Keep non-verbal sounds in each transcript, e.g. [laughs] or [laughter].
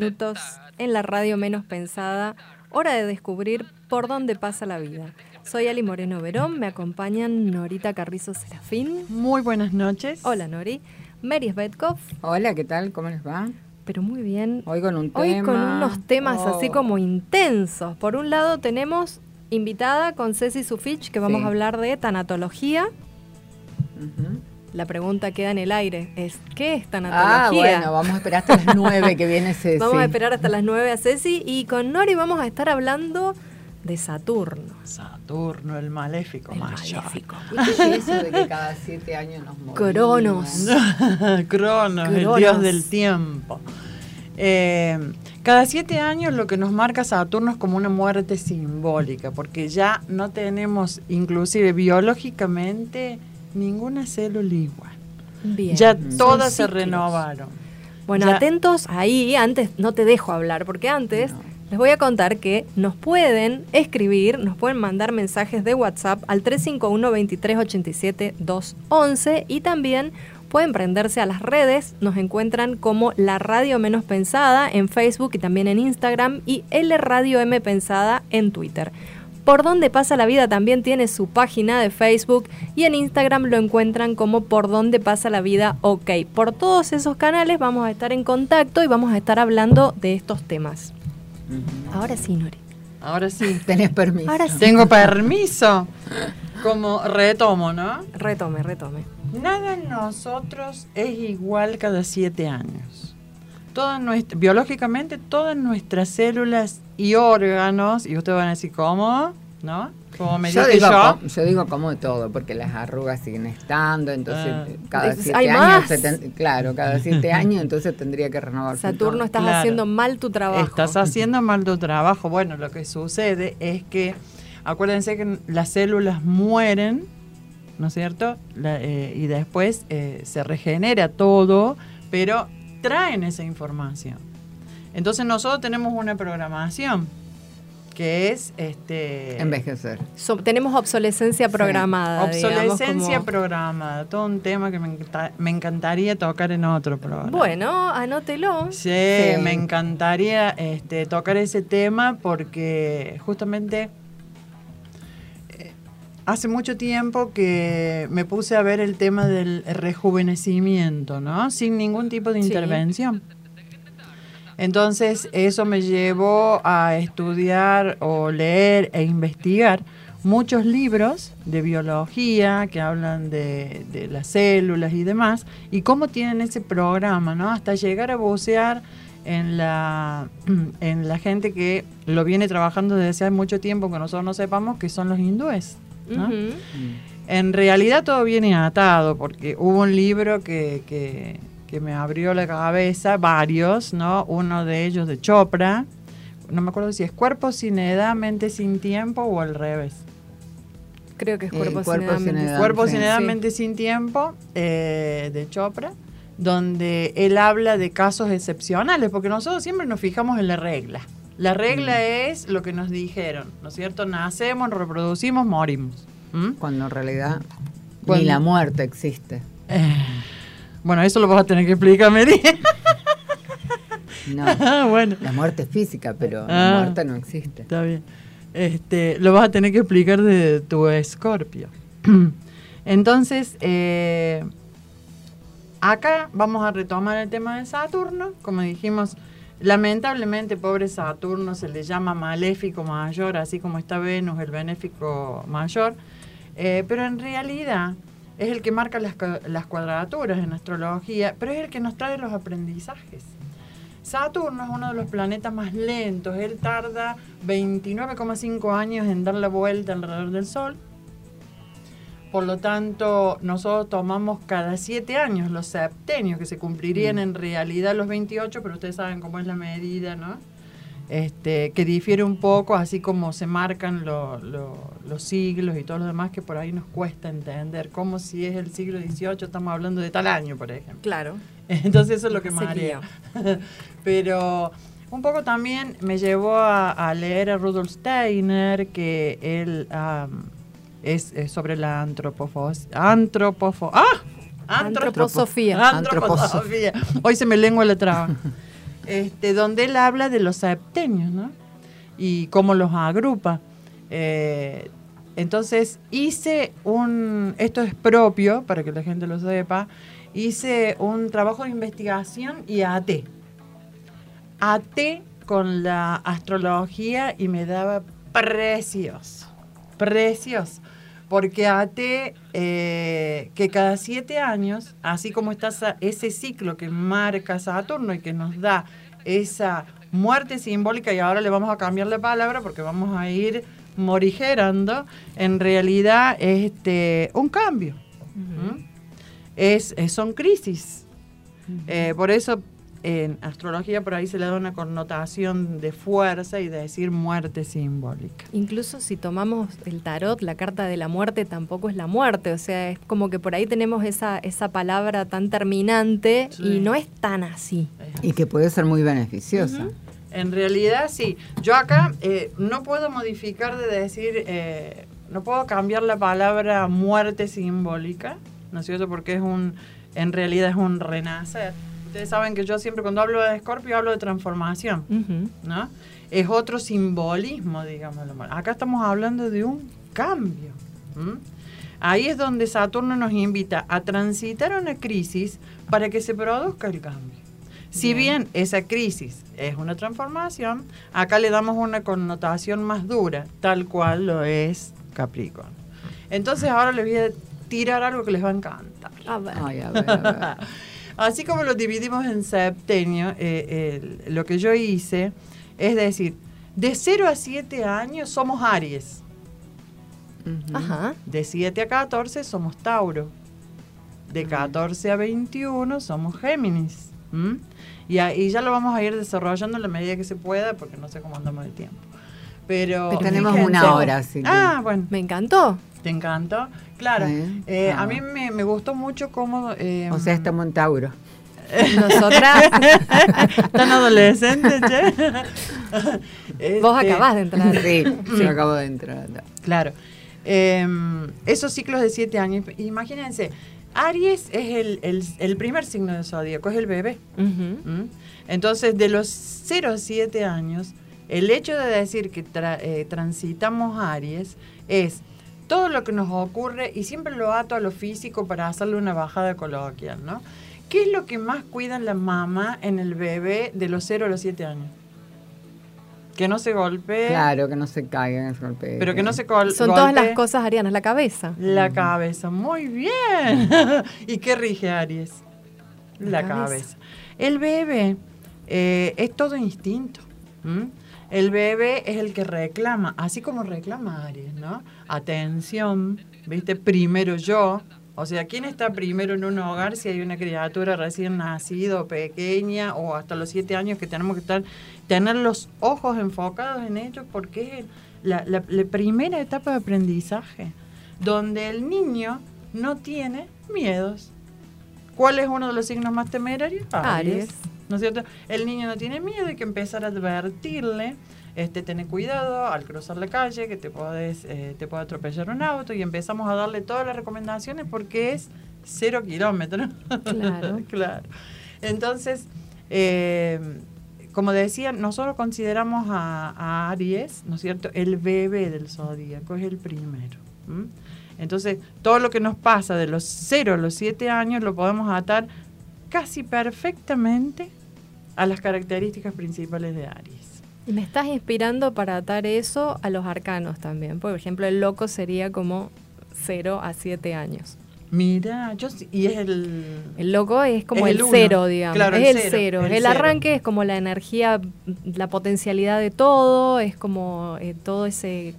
minutos en la radio menos pensada. Hora de descubrir por dónde pasa la vida. Soy Ali Moreno Verón, me acompañan Norita Carrizo Serafín. Muy buenas noches. Hola Nori. Mary Svetkov. Hola, ¿qué tal? ¿Cómo les va? Pero muy bien. Hoy con un Hoy tema. con unos temas así Oh. como intensos. Por un lado tenemos invitada con Ceci Sufich que vamos Sí. a hablar de tanatología. Ujú. La pregunta queda en el aire. Es ¿qué es Ah, tanatología? bueno, vamos a esperar hasta las [laughs] nueve que viene Ceci. Vamos a esperar hasta las 9 a Ceci y con Nori vamos a estar hablando de Saturno. Saturno, el maléfico El mayor. maléfico. ¿Viste eso de que cada siete años nos morimos? Cronos. [laughs] Cronos, el dios del tiempo. Eh, cada siete años lo que nos marca Saturno es como una muerte simbólica, porque ya no tenemos, inclusive biológicamente, ninguna célula igual. Bien. Ya todas se renovaron. Bueno, Ya- atentos ahí, antes no te dejo hablar, porque antes No. les voy a contar que nos pueden escribir, nos pueden mandar mensajes de WhatsApp al 351 2387 211 y también pueden prenderse a las redes, nos encuentran como La Radio Menos Pensada en Facebook y también en Instagram y L Radio M Pensada en Twitter. Por donde pasa la vida también tiene su página de Facebook y en Instagram lo encuentran como Por donde pasa la vida OK. Por todos esos canales vamos a estar en contacto y vamos a estar hablando de estos temas. Ahora sí, Nori. Ahora sí. [laughs] Tenés permiso. Ahora sí. Tengo permiso. Como retomo, ¿no? Retome, retome. Nada en nosotros es igual cada siete años. Todas nuestra- biológicamente, todas nuestras células y órganos, y ustedes van a decir, ¿cómo? ¿No? Como me yo, digo, yo. digo como todo, porque las arrugas siguen estando, entonces Ah. cada siete hay años, más. se ten- claro, cada siete [laughs] años entonces tendría que renovarse Saturno, estás Claro. haciendo mal tu trabajo. Estás haciendo mal tu trabajo. Bueno, lo que sucede es que, acuérdense que las células mueren, ¿no es cierto? La- eh, y después eh, se regenera todo, pero traen esa información. Entonces nosotros tenemos una programación que es este Envejecer. So- tenemos obsolescencia programada. obsolescencia como- programada, todo un tema que me, encanta- me encantaría tocar en otro programa. Bueno, anótelo. Sí, Sí. me encantaría este, tocar ese tema porque justamente eh, hace mucho tiempo que me puse a ver el tema del rejuvenecimiento, ¿no? Sin ningún tipo de Sí. Entonces eso me llevó a estudiar o leer e investigar muchos libros de biología que hablan de, de las células y demás y cómo tienen ese programa, ¿no? Hasta llegar a bucear en la, [clears throat] en la gente que lo viene trabajando desde hace mucho tiempo que nosotros no sepamos que son los hindúes. ¿no? En realidad todo viene atado, porque hubo un libro que, que- que me abrió la cabeza, varios, ¿no? Uno de ellos de Chopra, no me acuerdo si es Cuerpo sin edad, mente sin tiempo o al revés. Creo que es Eh, cuerpo, cuerpo sin edad, sin mente edad. Cuerpo sí. sin edad, Sí. mente sin tiempo, eh, de Chopra, donde él habla de casos excepcionales, porque nosotros siempre nos fijamos en la regla. La regla Mm. es lo que nos dijeron, ¿no es cierto? Nacemos, reproducimos, morimos. ¿Mm? Cuando en realidad Cuando- ni la muerte existe. Eh, bueno, eso lo vas a tener que explicarme. No, [laughs] bueno, la muerte es física, pero Ah. la muerte no existe. está bien. Este, lo vas a tener que explicar de tu escorpio. [clears throat] Entonces, eh, acá vamos a retomar el tema de Saturno. Como dijimos, lamentablemente, pobre Saturno se le llama maléfico mayor, así como está Venus, el benéfico mayor. Eh, pero en realidad es el que marca las, las cuadraturas en astrología, pero es el que nos trae los aprendizajes. Saturno es uno de los planetas más lentos. Él tarda 29,5 años en dar la vuelta alrededor del Sol. Por lo tanto, nosotros tomamos cada 7 años los septenios, que se cumplirían en realidad los 28, pero ustedes saben cómo es la medida, ¿no? Este, que difiere un poco, así como se marcan lo- lo- los siglos y todo lo demás, que por ahí nos cuesta entender. Como si es el siglo XVIII, estamos hablando de tal año, por ejemplo. Claro. [laughs] Entonces eso es lo que Se marea. [laughs] Pero un poco también me llevó a, a leer a Rudolf Steiner, que él am, es, es sobre la antropofos, antropofo, ¡ah! Antropo- Antroposofía. Antroposofía. Hoy se me lengua la traba. [laughs] este, donde él habla de los septenios, ¿no? Y cómo los agrupa. Eh, entonces hice un, esto es propio, para que la gente lo sepa, hice un trabajo de investigación y até. Até con la astrología y me daba precioso, precioso. Porque até eh, que cada siete años, así como está ese ciclo que marca Saturno y que nos da esa muerte simbólica, y ahora le vamos a cambiar la palabra porque vamos a ir morigerando, en realidad es este, un cambio. ¿Mm? es, es- son crisis. Eh, por eso en astrología por ahí se le da una connotación de fuerza y de decir muerte simbólica. Incluso si tomamos el tarot, la carta de la muerte tampoco es la muerte, o sea, es como que por ahí tenemos esa, esa palabra tan terminante Sí. y no es tan así. Y que puede ser muy beneficiosa. En realidad sí. Yo acá eh, no puedo modificar de decir, eh, no puedo cambiar la palabra muerte simbólica, ¿no es cierto? Porque es un, en realidad es un renacer. Ustedes saben que yo siempre cuando hablo de Escorpio hablo de transformación. Ujú. ¿no? Es otro simbolismo, digámoslo. mal. Acá estamos hablando de un cambio. ¿m? Ahí es donde Saturno nos invita a transitar una crisis para que se produzca el cambio. Si bien esa crisis es una transformación, acá le damos una connotación más dura, tal cual lo es Capricornio. Entonces ahora les voy a tirar algo que les va a encantar. A ver. Ay, a ver, a ver. [laughs] Así como lo dividimos en septenio, eh, el- lo que yo hice es decir, de 0 a 7 años somos Aries. Ajá. de 7 a 14 somos Tauro, de 14 a 21 somos Géminis. Y ahí ya lo vamos a ir desarrollando en la medida que se pueda, porque no sé cómo andamos de tiempo. Pero, Pero tenemos una hora, así que- Ah, bueno. Me encantó. ¿Te encantó? Claro. Eh, Ah. A mí me, me gustó mucho cómo... eh, O sea, estamos en Tauro. [laughs] Nosotras, [laughs] Tan adolescente, che. [laughs] vos Este, acabás de entrar. Sí, yo acabo de entrar. Claro. Eh, esos ciclos de siete años, imagínense, Aries es el, el- el primer signo de zodíaco, es el bebé. Ujú. ¿m? Entonces, de los 0 a 7 años, el hecho de decir que tra- eh, transitamos Aries es todo lo que nos ocurre, y siempre lo ato a lo físico para hacerle una bajada coloquial, ¿no? ¿Qué es lo que más cuida la mamá en el bebé de los 0 a los 7 años? Que no se golpee, Claro, que no se caigan, no se golpeen. pero que no se col- Son todas las golpee cosas arianas, la cabeza. la cabeza. Muy bien. [laughs] ¿Y qué rige Aries? La, La cabeza. cabeza. El bebé eh, es todo instinto. El bebé es el que reclama, así como reclama Aries, ¿no? Atención, ¿viste? Primero yo. O sea, ¿quién está primero en un hogar si hay una criatura recién nacida o pequeña o hasta los siete años que tenemos que estar, tener los ojos enfocados en ellos porque es la, la- la primera etapa de aprendizaje donde el niño no tiene miedos. ¿Cuál es uno de los signos más temerarios? Aries. ¿No es cierto? El niño no tiene miedo, hay que empezar a advertirle, este, tener cuidado al cruzar la calle, que te puedes, eh, te puede atropellar un auto, y empezamos a darle todas las recomendaciones porque es cero kilómetros. Claro. [laughs] claro. Entonces, eh, como decía, nosotros consideramos a, a Aries, ¿no es cierto?, el bebé del zodíaco, es el primero. Entonces, todo lo que nos pasa de los 0 a los 7 años lo podemos atar casi perfectamente a las características principales de Aries. Y me estás inspirando para atar eso a los arcanos también. Por ejemplo, el loco sería como 0 a 7 años. Mira, yo y es el El loco es como Es el, cero, digamos. Claro, es el cero, cero. el El, cero. arranque es como la energía, la potencialidad de todo, es como eh, todo ese,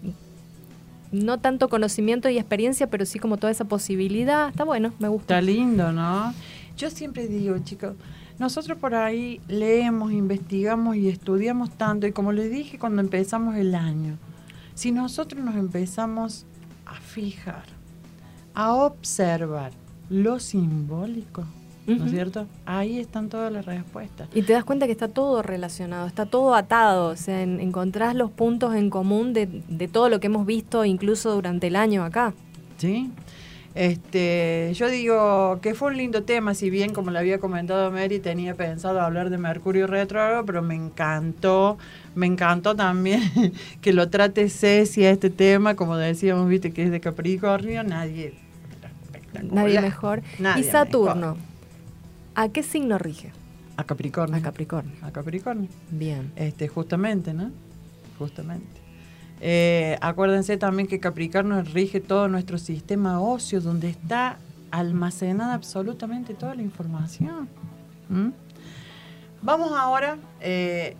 no tanto conocimiento y experiencia, pero sí como toda esa posibilidad. Está bueno, me gusta. Está lindo, ¿no? Yo siempre digo, chicos, nosotros por ahí leemos, investigamos y estudiamos tanto, y como les dije cuando empezamos el año, si nosotros nos empezamos a fijar, a observar lo simbólico, ¿no es cierto? Ahí están todas las respuestas. Y te das cuenta que está todo relacionado, está todo atado, o sea, en- encontrás los puntos en común de, de todo lo que hemos visto incluso durante el año acá. ¿Sí? Este, yo digo que fue un lindo tema, si bien como le había comentado Mary, tenía pensado hablar de Mercurio retrógrado, pero me encantó, me encantó también [laughs] que lo trate Ceci a este tema, como decíamos, viste que es de Capricornio, nadie Nadie mejor. Nadie y Saturno, ¿a qué signo rige? A Capricornio. A Capricornio. A Capricornio. Bien. Este, justamente, ¿no? Justamente. Eh, acuérdense también que Capricornio rige todo nuestro sistema óseo, donde está almacenada absolutamente toda la información. ¿Mm? Vamos ahora eh,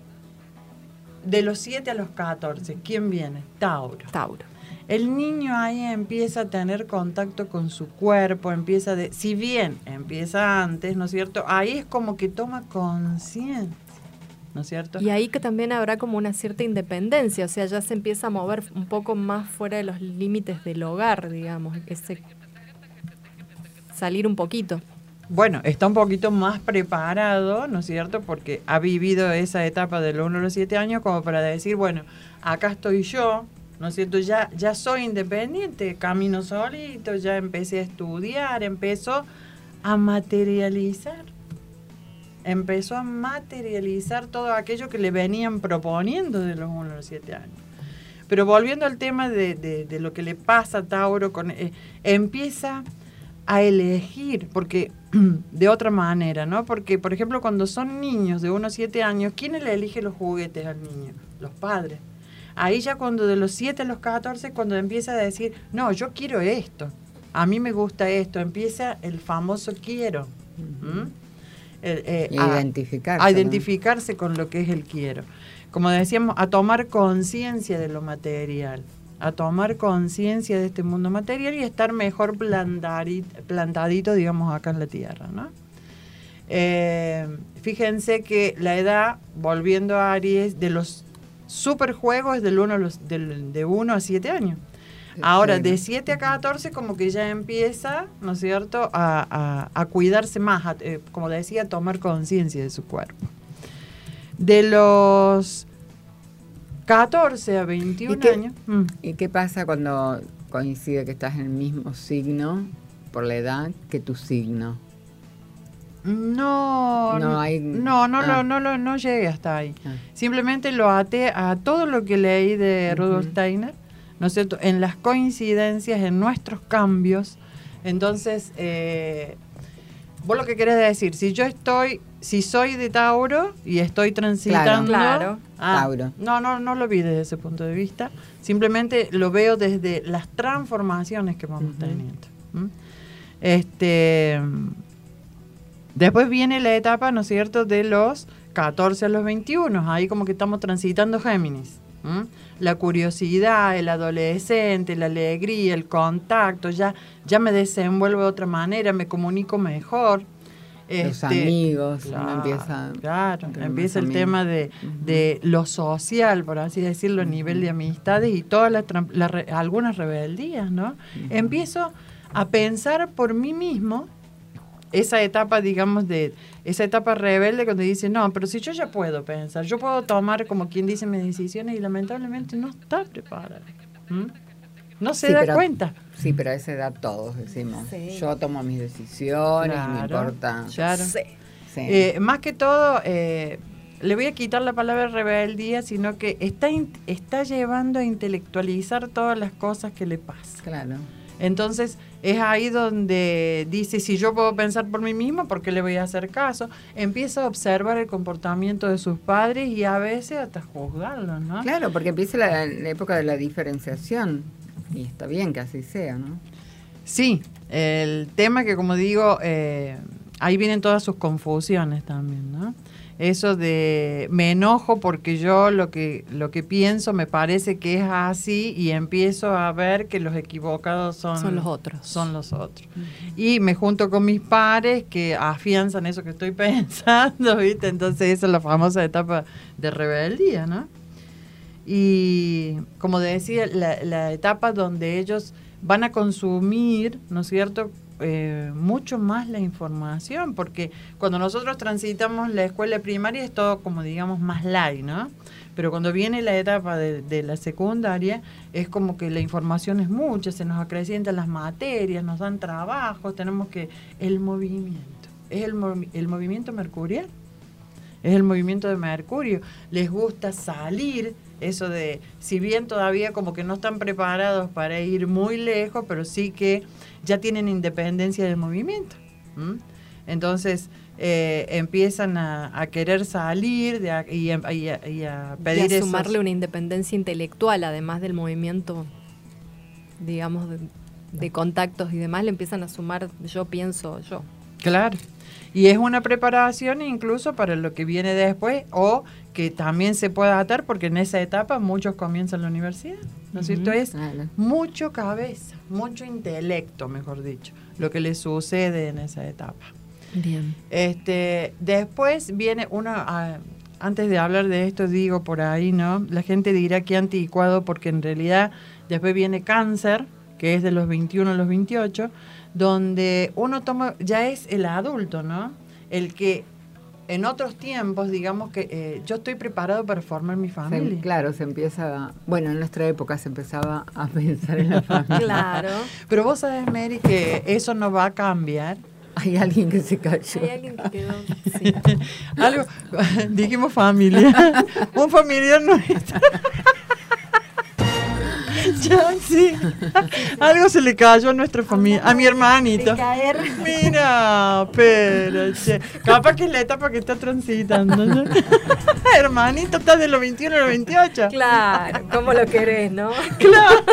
de los 7 a los 14. ¿Quién viene? Tauro. Tauro. El niño ahí empieza a tener contacto con su cuerpo, empieza de, si bien empieza antes, ¿no es cierto? Ahí es como que toma conciencia, ¿no es cierto? Y ahí que también habrá como una cierta independencia, o sea, ya se empieza a mover un poco más fuera de los límites del hogar, digamos, ese salir un poquito. Bueno, está un poquito más preparado, ¿no es cierto? Porque ha vivido esa etapa de los 1 a los 7 años como para decir, bueno, acá estoy yo, ¿no es cierto? Ya, ya soy independiente, camino solito, ya empecé a estudiar, empezó a materializar. Empezó a materializar todo aquello que le venían proponiendo de los 1 a los 7 años. Pero volviendo al tema de, de, lo que le pasa a Tauro, con, eh, empieza a elegir, porque [clears throat] de otra manera, ¿no? Porque, por ejemplo, cuando son niños de 1 a 7 años, ¿quién le elige los juguetes al niño? Los padres. Ahí ya cuando de los 7 a los 14, cuando empieza a decir, no, yo quiero esto, a mí me gusta esto, empieza el famoso quiero. ¿Mm? Eh, Y a- identificarse, A ¿no? identificarse con lo que es el quiero. Como decíamos, a tomar conciencia de lo material, a tomar conciencia de este mundo material y estar mejor plantadito, digamos, acá en la tierra, ¿no? Eh, fíjense que la edad, volviendo a Aries, de los superjuegos es del uno a los, del, de 1 a 7 años. Ahora, de 7 a 14 como que ya empieza, ¿no es cierto?, a, a- a cuidarse más, a, eh, como decía, a tomar conciencia de su cuerpo. De los 14 a 21 ¿Y qué- años... mm, ¿Y qué pasa cuando coincide que estás en el mismo signo por la edad que tu signo? No, No hay- no, no, ah. lo- no, lo- no llegué hasta ahí. Ah. Simplemente lo até a todo lo que leí de Rudolf. Steiner, ¿no es cierto? En las coincidencias, en nuestros cambios. Entonces, eh, vos lo que querés decir, si yo estoy, si soy de Tauro y estoy transitando... Claro. Ah, Tauro. No, no, no lo vi desde ese punto de vista. Simplemente lo veo desde las transformaciones que vamos teniendo. Este... Después viene la etapa, ¿no es cierto?, de los 14 a los 21. Ahí como que estamos transitando Géminis. La curiosidad, el adolescente, la alegría, el contacto, ya, ya me desenvuelvo de otra manera, me comunico mejor. Los Este, amigos, Claro, empieza claro, empieza el tema de, de lo social, por así decirlo, a nivel de amistades y todas las algunas rebeldías, ¿no? Empiezo a pensar por mí mismo esa etapa, digamos, de esa etapa rebelde cuando dice, no, pero si yo ya puedo pensar, yo puedo tomar, como quien dice, mis decisiones y lamentablemente no está preparado. ¿m? No se Sí, da pero- cuenta. Sí, pero a esa edad todos decimos. Sí. Yo tomo mis decisiones, me Claro, importa. claro. Sí. Sí. Eh, más que todo, eh, le voy a quitar la palabra rebeldía, sino que está, in- está llevando a intelectualizar todas las cosas que le pasan. claro. Entonces, es ahí donde dice, si yo puedo pensar por mí mismo, ¿por qué le voy a hacer caso? Empieza a observar el comportamiento de sus padres y a veces hasta juzgarlos, ¿no? Claro, porque empieza la, la época de la diferenciación. Y está bien que así sea, ¿no? Sí, el tema que como digo, eh, ahí vienen todas sus confusiones también, ¿no? Eso de me enojo porque yo lo que lo que pienso me parece que es así y empiezo a ver que los equivocados son, Son los otros. Son los otros. Y me junto con mis pares que afianzan eso que estoy [laughs] pensando, ¿viste? Entonces esa es la famosa etapa de rebeldía, ¿no? Y como decía, la, la etapa donde ellos van a consumir, ¿no es cierto? Eh, mucho más la información, porque cuando nosotros transitamos la escuela primaria es todo como digamos más light, ¿no? Pero cuando viene la etapa de, la secundaria es como que la información es mucha, se nos acrecientan las materias, nos dan trabajos, tenemos que... El movimiento, es el, el movimiento mercurial, es el movimiento de Mercurio, les gusta salir, eso de, si bien todavía como que no están preparados para ir muy lejos, pero sí que ya tienen independencia del movimiento. Entonces eh, empiezan a, querer salir y, a, pedir... Y a sumarle una independencia intelectual, además del movimiento, digamos, de, contactos y demás, le empiezan a sumar, yo pienso, yo. Claro. Y es una preparación incluso para lo que viene después o que también se pueda atar porque en esa etapa muchos comienzan la universidad. ¿No es cierto? Es mucho cabeza, mucho intelecto, mejor dicho, lo que le sucede en esa etapa. Bien. Este, después viene una, ah, antes de hablar de esto digo por ahí, ¿no? La gente dirá que anticuado porque en realidad después viene cáncer, que es de los 21 a los 28, donde uno toma, ya es el adulto, ¿no? El que en otros tiempos, digamos que eh, yo estoy preparado para formar mi familia. claro, se empieza, bueno, en nuestra época se empezaba a [laughs] pensar en la familia. claro. Pero vos sabés, Mary, que eso no va a cambiar hay alguien que se cayó. Hay alguien que quedó. Sí. [laughs] Algo, [laughs] dijimos familia. Un familiar nuestro. Sí. Algo se le cayó a nuestra familia, a mi hermanito. Mira, pero, capaz que es la etapa que está transitando. ¿no? Hermanito, estás de los 21 a los 28. Claro, ¿cómo lo querés, no? Claro.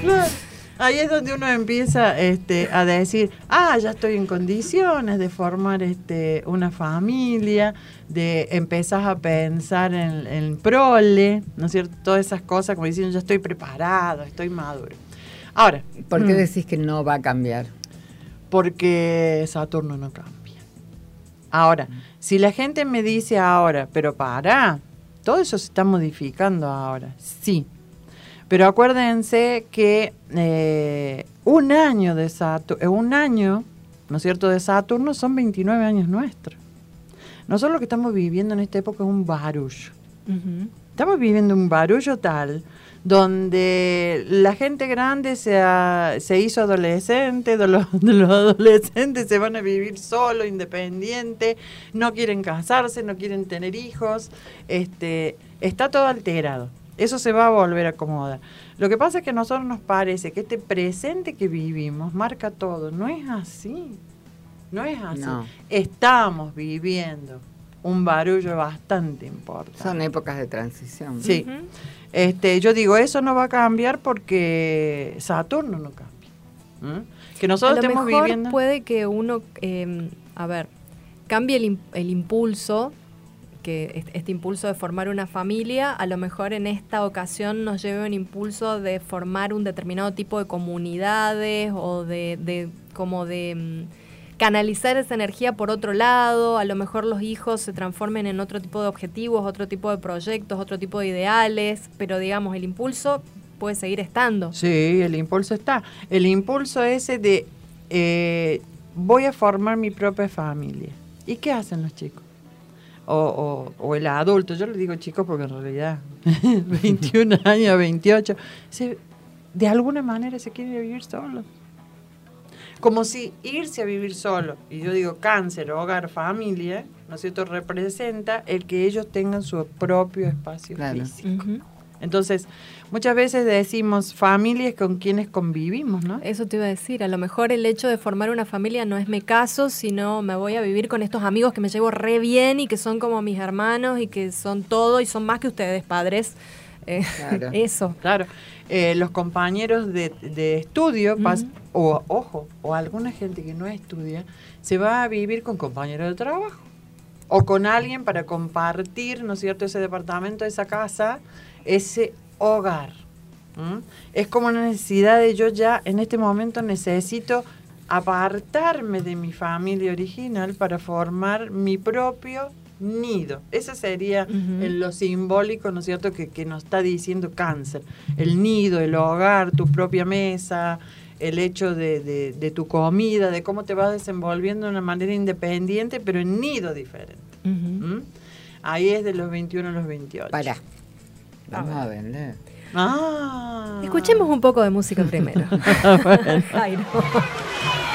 claro. [laughs] Ahí es donde uno empieza este, a decir, ah, ya estoy en condiciones de formar este, una familia, de empezar a pensar en, en prole, ¿no es cierto? Todas esas cosas, como diciendo, ya estoy preparado, estoy maduro. Ahora. ¿Por qué mm. decís que no va a cambiar? Porque Saturno no cambia. Ahora, si la gente me dice ahora, pero para, todo eso se está modificando ahora. Sí, pero acuérdense que eh, un año de Saturno, eh, un año, ¿no es cierto?, de Saturno son 29 años nuestros. Nosotros lo que estamos viviendo en esta época es un barullo. Estamos viviendo un barullo tal donde la gente grande se, se hizo adolescente, los, los, adolescentes se van a vivir solo, independiente, no quieren casarse, no quieren tener hijos, este, está todo alterado. Eso se va a volver a acomodar. Lo que pasa es que a nosotros nos parece que este presente que vivimos marca todo. No es así. No es así. Estamos viviendo un barullo bastante importante. Son épocas de transición. Sí. este, yo digo, eso no va a cambiar porque Saturno no cambia. Que nosotros a lo estemos mejor viviendo. Puede que uno, em, a ver, cambie el, el impulso que este impulso de formar una familia, a lo mejor en esta ocasión nos lleve un impulso de formar un determinado tipo de comunidades o de, como de mm, canalizar esa energía por otro lado, a lo mejor los hijos se transformen en otro tipo de objetivos, otro tipo de proyectos, otro tipo de ideales, pero digamos, el impulso puede seguir estando. Sí, el impulso está. El impulso ese de eh, voy a formar mi propia familia. ¿Y qué hacen los chicos? O, el adulto, yo le digo chicos porque en realidad [laughs] 21 años, 28, de alguna manera se quiere vivir solo. Como si irse a vivir solo, y yo digo cáncer, hogar, familia, ¿no es cierto?, representa el que ellos tengan su propio espacio físico. Entonces, muchas veces decimos familias con quienes convivimos, ¿no? Eso te iba a decir, a lo mejor el hecho de formar una familia no es me caso, sino me voy a vivir con estos amigos que me llevo re bien y que son como mis hermanos y que son todo y son más que ustedes, padres. Eh, [laughs] eso. Claro. Eh, los compañeros de, estudio, o ojo, o alguna gente que no estudia, se va a vivir con compañeros de trabajo o con alguien para compartir, ¿no es cierto?, ese departamento, esa casa ese hogar. Es como una necesidad de yo ya en este momento necesito apartarme de mi familia original para formar mi propio nido. Ese sería lo simbólico, ¿no es cierto?, que, que, nos está diciendo cáncer. El nido, el hogar, tu propia mesa, el hecho de, de, tu comida, de cómo te vas desenvolviendo de una manera independiente, pero en nido diferente. Ahí es de los 21 a los 28. Ah, ah. Escuchemos un poco de música primero. [laughs] [laughs]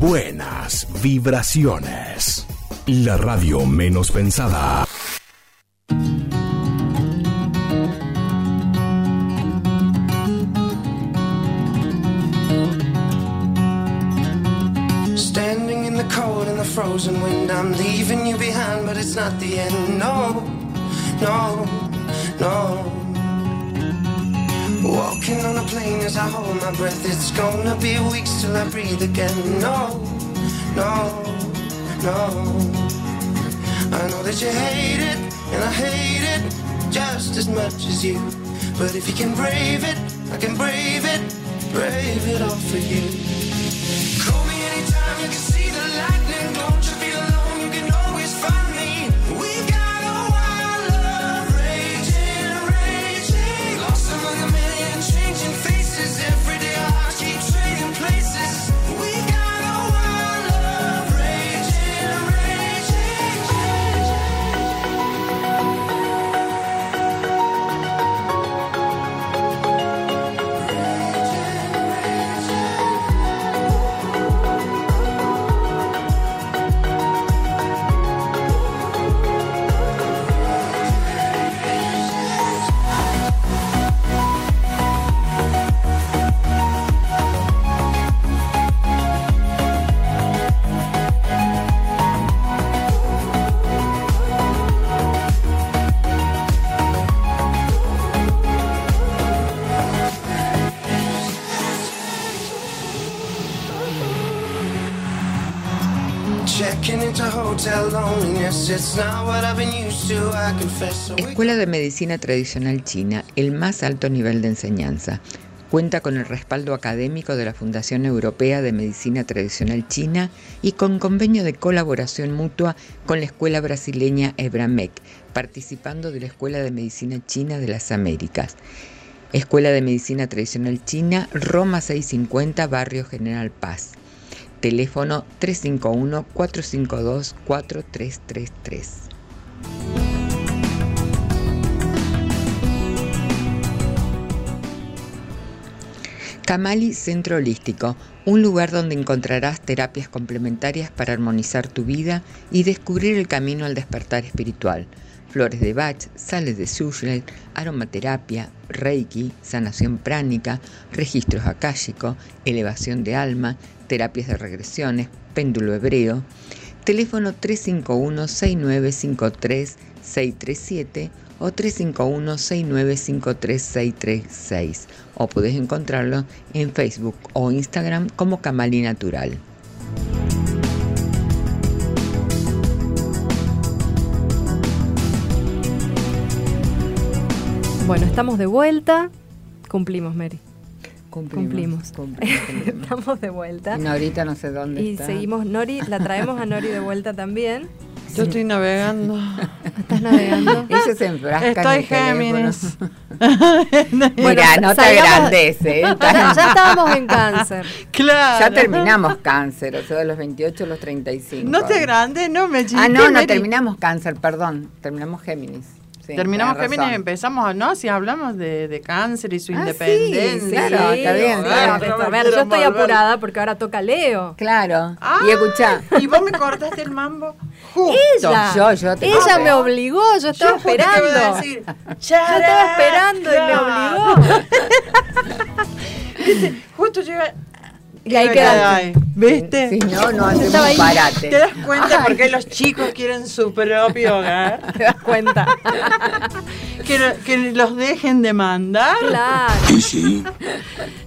buenas vibraciones. La radio menos pensada. Standing in the cold and the frozen wind, I'm leaving you behind, but it's not the end. No, no. my breath. It's gonna be weeks till I breathe again. No, no, no. I know that you hate it, and I hate it just as much as you. But if you can brave it, I can brave it, brave it all for you. Escuela de Medicina Tradicional China, el más alto nivel de enseñanza. Cuenta con el respaldo académico de la Fundación Europea de Medicina Tradicional China y con convenio de colaboración mutua con la Escuela Brasileña Ebramec, participando de la Escuela de Medicina China de las Américas. Escuela de Medicina Tradicional China, Roma 650, Barrio General Paz. Teléfono 351-452-4333. Camali Centro Holístico, un lugar donde encontrarás terapias complementarias para armonizar tu vida y descubrir el camino al despertar espiritual. Flores de Bach, sales de Sushel, aromaterapia, Reiki, sanación pránica, registros akáshicos, elevación de alma, terapias de regresiones, péndulo hebreo. Teléfono 351-6953-637 o 351-6953-636 o puedes encontrarlo en Facebook o Instagram como Camali Natural. Bueno, estamos de vuelta. Cumplimos, Mary. Cumplimos. Cumplimos. cumplimos, cumplimos. [laughs] Estamos de vuelta. Y ahorita no sé dónde Y está. seguimos, Nori, la traemos a Nori de vuelta también. Yo estoy navegando. ¿Estás navegando? [laughs] Ella se enfrasca en Estoy el teléfono. Géminis. [laughs] Mira, no te agrandes, ¿eh? Ya, ya estábamos en cáncer. claro. Ya terminamos cáncer, o sea, de los 28 a los 35. No te grande, no me Ah, no, no, Mary. terminamos cáncer, perdón. Terminamos Géminis. Sí, Terminamos Géminis y empezamos, ¿no? Si hablamos de, de cáncer y su Ah, sí, independencia. claro, está bien, claro, a ver, yo estoy apurada porque ahora toca Leo. Claro. Ah, y escuchá, Y vos me cortaste el mambo justo. Ella, Yo, yo te ella me obligó, yo estaba Yo justo te iba a esperando. decir, Yo estaba esperando y me obligó. [laughs] Justo llega. Y ahí quedaste. ¿Viste? si no, no hacemos parate. ¿Te das cuenta por qué los chicos quieren su propio hogar? [laughs] ¿Te das cuenta? [laughs] Que, lo- que los dejen de mandar. Claro. Y sí,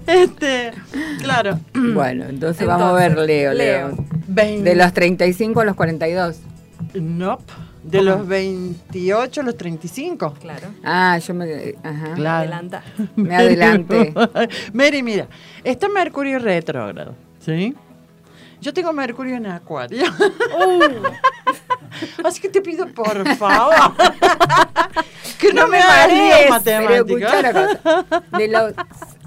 Este, claro. Bueno, entonces, vamos a ver Leo, Leo. Leo. 20 De los 35 a los 42. Nope. De los 28 a los 35. Claro. Ah, yo me... Ajá. Claro. Adelanta. [laughs] Me adelanté. Mary, mira, está Mercurio retrógrado, ¿sí? Yo tengo Mercurio en Acuario. Así que te pido, por favor, [laughs] que no, me marees, una cosa. De los,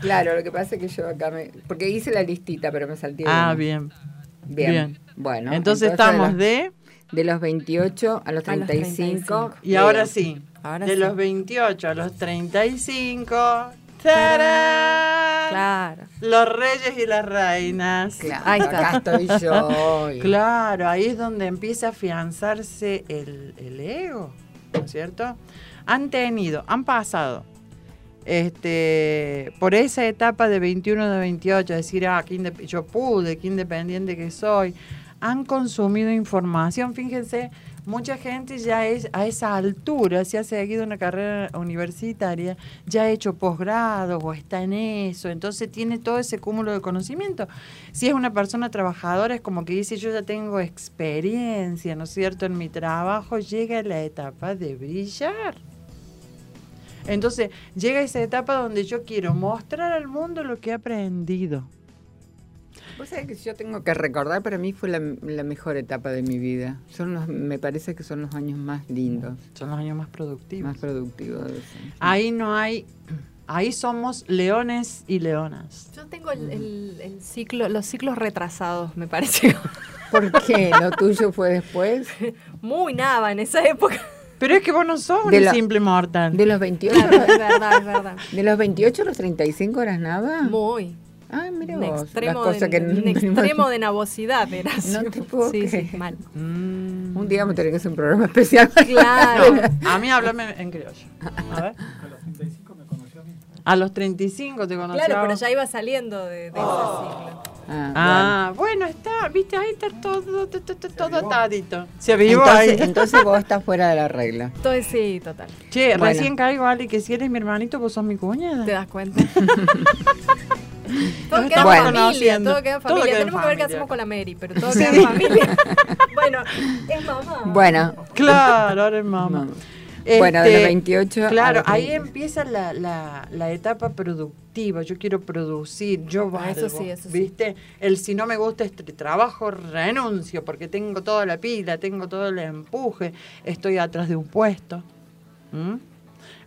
claro, lo que pasa es que yo acá me... Porque hice la listita, pero me salté Ah, bien. Bien. bien. Bueno. Entonces, estamos de... de... De los 28 a los A los 35. 35. Y ahora sí, Ahora de sí. los 28 a los 35... ¡tarán! Claro. Los reyes y las reinas. Claro, Ahí está. acá estoy yo. y- Claro, ahí es donde empieza a afianzarse el, el ego, ¿no es cierto? Han tenido, han pasado este, por esa etapa de 21 de 28, decir, ah, qué indep- yo pude, qué independiente que soy. Han consumido información, fíjense, mucha gente ya es a esa altura, si ha seguido una carrera universitaria, ya ha hecho posgrado o está en eso, entonces tiene todo ese cúmulo de conocimiento. Si es una persona trabajadora, es como que dice, yo ya tengo experiencia, ¿no es cierto?, en mi trabajo, llega la etapa de brillar. Entonces, llega esa etapa donde yo quiero mostrar al mundo lo que he aprendido. Vos sabés que yo tengo que recordar, para mí fue la, la mejor etapa de mi vida. Son los, me parece que son los años más lindos, Son los años más productivos. más productivos. Ahí no hay, ahí somos leones y leonas. Yo tengo el, el- el ciclo, los ciclos retrasados, me parece. [laughs] ¿Por qué? ¿Lo tuyo fue después? [laughs] Muy nada en esa época. Pero es que vos no sos De un la- simple mortal. ¿De los 28? Claro, es verdad, es verdad. ¿De los 28 a los 35 eras nada? Muy. Ah, mira Un las extremo, cosas de, que un [laughs] extremo de navosidad era. [laughs] No te puedo Sí, sí, mal. Mm. Un día a tener que hacer un programa [laughs] especial. Claro. A mí háblame en criollo. A ver. A los 35 te conocí. Claro, pero ya iba saliendo de, de ese ciclo. Ah, Ah, bueno, está, viste, ahí está todo, todo, todo, todo atadito. Se bueno. vivo entonces, ahí. entonces vos estás fuera de la regla. Entonces sí, total. Che, Bueno. recién caigo, Ale, que si eres mi hermanito, vos sos mi cuñada. ¿Te das cuenta? [laughs] todo queda Bueno. en familia, todo queda en Todo familia. Tenemos que ver qué hacemos con la Mary, pero todo queda en familia. [laughs] bueno, es mamá. Bueno, Claro, ahora es mamá. Mamá. Bueno, de los 28 a Claro, los ahí 30. empieza la, la, la etapa productiva. Yo quiero producir, yo Ah, valgo, eso sí, eso sí. ¿viste? El si no me gusta este trabajo, renuncio, porque tengo toda la pila, tengo todo el empuje, estoy atrás de un puesto. ¿Mm?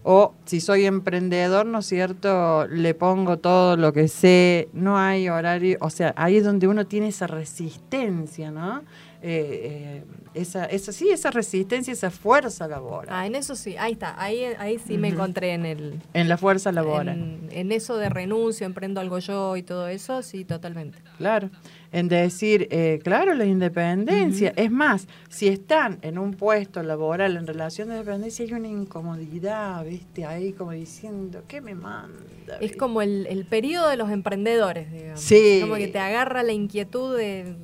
O si soy emprendedor, ¿no es cierto? Le pongo todo lo que sé, no hay horario, o sea, ahí es donde uno tiene esa resistencia, ¿no? Eh, eh, esa, esa, sí, esa resistencia, esa fuerza laboral. Ah, en eso sí, ahí está. Ahí, ahí sí me encontré en el. En la fuerza laboral. En, en eso de renuncio, emprendo algo yo y todo eso, sí, totalmente. Claro, en decir, eh, claro, la independencia. Es más, si están en un puesto laboral en relación de dependencia, hay una incomodidad, ¿viste? Ahí como diciendo, ¿qué me manda? Es ¿viste? como el, el periodo de los emprendedores, digamos. Sí. Como que te agarra la inquietud de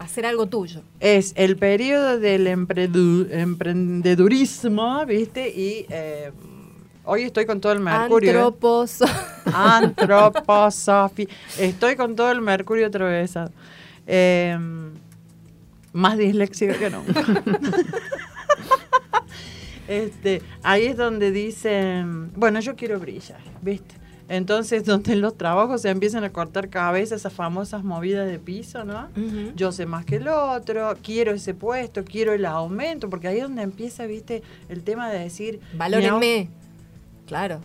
hacer algo tuyo. Es el periodo del emprendedurismo, ¿viste? Y eh, hoy estoy con todo el mercurio. ¿eh? Antropos. Antroposofía. Estoy con todo el mercurio atravesado. Eh, más disléxico que nunca. [laughs] este, ahí es donde dicen, bueno, yo quiero brillar, ¿viste? Entonces, donde en los trabajos se empiezan a cortar cabezas, esas famosas movidas de piso, ¿no? Yo sé más que el otro, quiero ese puesto, quiero el aumento, porque ahí es donde empieza, ¿viste? El tema de decir... Valórenme. Claro.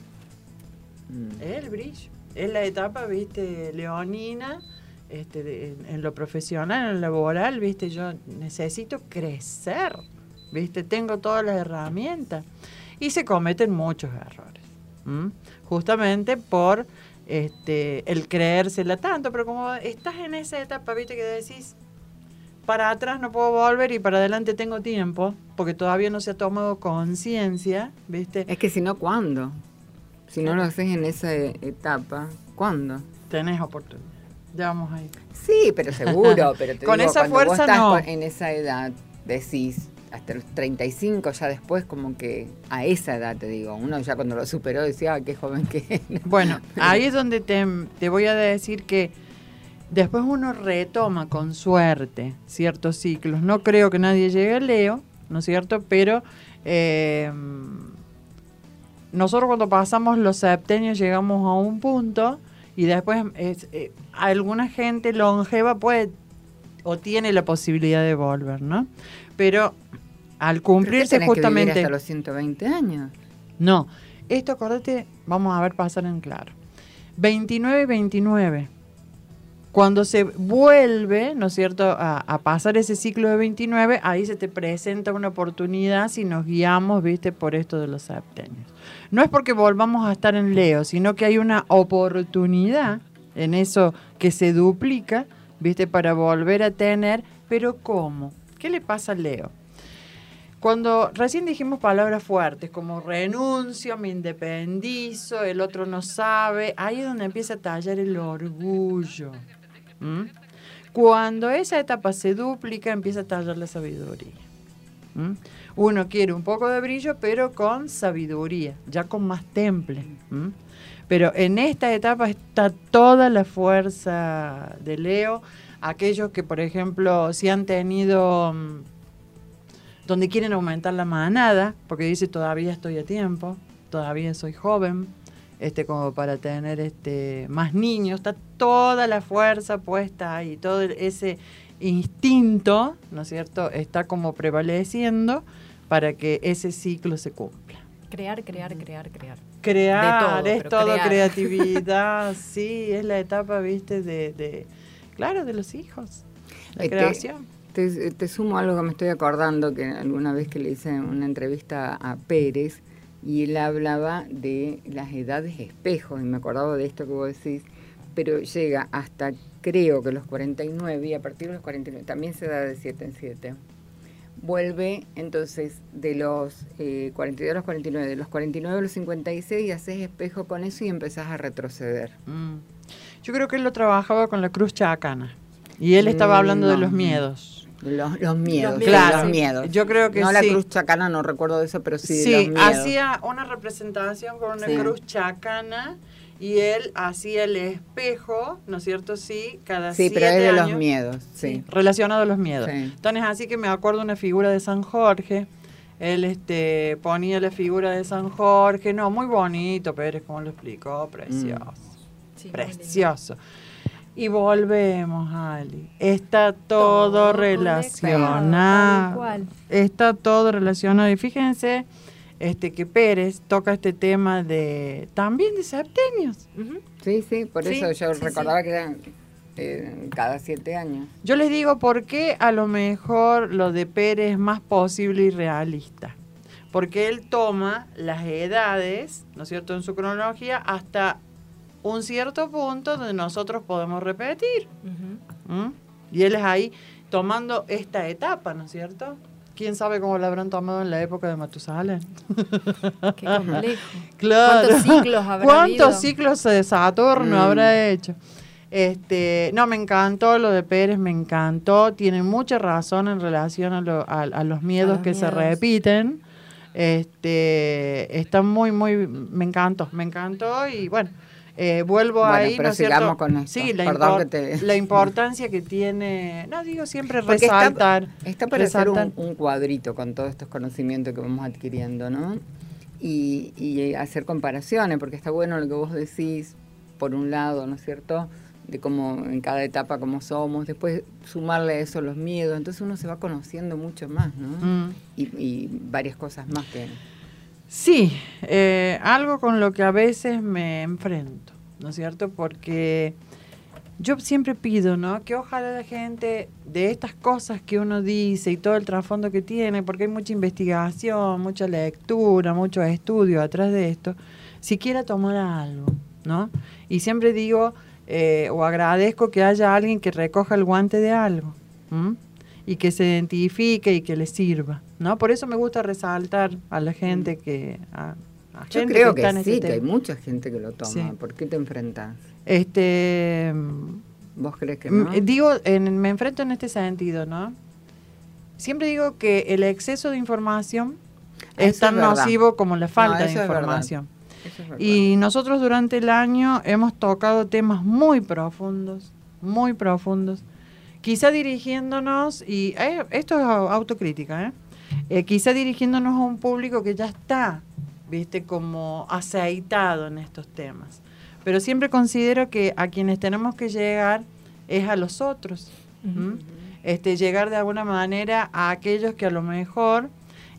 Mm. es el brillo. Es la etapa, viste, leonina, este, de- en, en lo profesional, en lo laboral, viste, yo necesito crecer, viste, tengo todas las herramientas. Y se cometen muchos errores. ¿m? Justamente por este, el creérsela tanto, pero como estás en esa etapa, viste, que decís, para atrás no puedo volver y para adelante tengo tiempo, porque todavía no se ha tomado conciencia, viste, Es que si no, ¿cuándo? Si no lo haces en esa e- etapa, ¿cuándo? tenés oportunidad. Ya vamos ahí. Sí, pero seguro, pero [laughs] te Con digo, esa vos fuerza, estás no. en esa edad, decís, hasta los 35, ya después como que a esa edad te digo, uno ya cuando lo superó decía, ah, qué joven que era". Bueno, [laughs] ahí es donde te, te voy a decir que después uno retoma con suerte ciertos ciclos. No creo que nadie llegue a Leo, ¿no es cierto? Pero eh, nosotros cuando pasamos los septenios llegamos a un punto y después es, eh, alguna gente longeva puede o tiene la posibilidad de volver, ¿no? Pero al ¿Pero cumplirse que vivir justamente... hasta los 120 años. No, esto acordate, vamos a ver pasar en claro. 29 y 29. Cuando se vuelve, ¿no es cierto?, a, pasar ese ciclo de 29, ahí se te presenta una oportunidad si nos guiamos, viste, por esto de los septenios. No es porque volvamos a estar en Leo, sino que hay una oportunidad en eso que se duplica, viste, para volver a tener, pero ¿cómo? ¿Qué le pasa a Leo? Cuando recién dijimos palabras fuertes como renuncio, me independizo, el otro no sabe, ahí es donde empieza a tallar el orgullo. ¿M? Cuando esa etapa se duplica, empieza a tallar la sabiduría. ¿m? Uno quiere un poco de brillo, pero con sabiduría, ya con más temple. ¿m? Pero en esta etapa está toda la fuerza de Leo. Aquellos que, por ejemplo, si han tenido, mm, donde quieren aumentar la manada, porque dice todavía estoy a tiempo, todavía soy joven, este como para tener este más niños, está toda la fuerza puesta ahí, todo ese instinto, ¿no es cierto?, está como prevaleciendo para que ese ciclo se cumpla. Crear, crear, crear, crear. Crear, todo, es todo crear. creatividad, [laughs] sí, es la etapa, viste, de, de claro, de los hijos, la Eh, te- creación. Te, te sumo algo que me estoy acordando, que alguna vez que le hice una entrevista a Pérez y él hablaba de las edades espejo, y me acordaba de esto que vos decís, pero llega hasta creo que los 49 y a partir de los 49 también se da de 7 en 7. Vuelve entonces de los eh, 42 a los 49, de los 49 a los 56 y haces espejo con eso y empezás a retroceder. Mm. Yo creo que él lo trabajaba con la cruz chacana y él estaba Mm, hablando de los miedos. Los, los miedos, miedos. sí, Claro. los miedos. Yo creo que no la cruz chacana, no recuerdo de eso, pero sí, Sí, los miedos. hacía una representación con una Sí. cruz chacana y él hacía el espejo, ¿no es cierto? Sí, cada Sí, siete pero es de los miedos, sí. relacionado a los miedos. Sí. Entonces, así que me acuerdo una figura de San Jorge. Él este, ponía la figura de San Jorge. No, muy bonito, Pérez, como lo explicó. Precioso. Sí, muy precioso. Y volvemos, Ali. Está todo, Todo relacionado. Está todo relacionado. Y fíjense este, que Pérez toca este tema de también de septenios. Ujú. Sí, sí, por Sí, eso yo sí, recordaba que eran eh, cada siete años. Yo les digo por qué a lo mejor lo de Pérez es más posible y realista. Porque él toma las edades, ¿no es cierto?, en su cronología hasta un cierto punto donde nosotros podemos repetir. Ujú. ¿m? Y él es ahí tomando esta etapa, ¿no es cierto? ¿Quién sabe cómo la habrán tomado en la época de Matusalén? Qué complejo. [laughs] Claro. ¿Cuántos ciclos habrá ¿Cuántos habido? ciclos de Saturno Mm. habrá hecho? Este, no, me encantó lo de Pérez, me encantó. Tiene mucha razón en relación a, lo- a- a los miedos los que se repiten. Este, está muy, muy, me encantó, me encantó y bueno, eh, vuelvo Bueno, ahí, pero ¿no es cierto? sigamos con esto. Sí, la, impor- que te- [laughs] la importancia que tiene, no digo siempre Porque está- resaltar. Está, para hacer un, resaltar. un cuadrito con todos estos conocimientos que vamos adquiriendo, ¿no? Y, y hacer comparaciones, porque está bueno lo que vos decís, por un lado, ¿no es cierto? De cómo en cada etapa cómo somos, después sumarle a eso los miedos, entonces uno se va conociendo mucho más, ¿no? Mm. Y, y varias cosas más que... Sí, eh, algo con lo que a veces me enfrento, ¿no es cierto? Porque yo siempre pido, ¿no? Que ojalá la gente de estas cosas que uno dice y todo el trasfondo que tiene, porque hay mucha investigación, mucha lectura, mucho estudio atrás de esto, si quiera tomar algo, ¿no? Y siempre digo eh, o agradezco que haya alguien que recoja el guante de algo. y que se identifique y que le sirva, ¿no? Por eso me gusta resaltar a la gente que a, a Yo gente creo que, este sí, que hay mucha gente que lo toma. Sí. ¿Por qué te enfrentas? Este ¿Vos crees que no? digo, en- me enfrento en este sentido, ¿no? Siempre digo que el exceso de información es tan es verdad. nocivo como la falta de información. Es. Y nosotros durante el año hemos tocado temas muy profundos, muy profundos. Quizá dirigiéndonos, y eh, esto es au- autocrítica, ¿eh? Eh, quizá dirigiéndonos a un público que ya está, viste, como aceitado en estos temas. Pero siempre considero que a quienes tenemos que llegar es a los otros. ¿m? este, llegar de alguna manera a aquellos que a lo mejor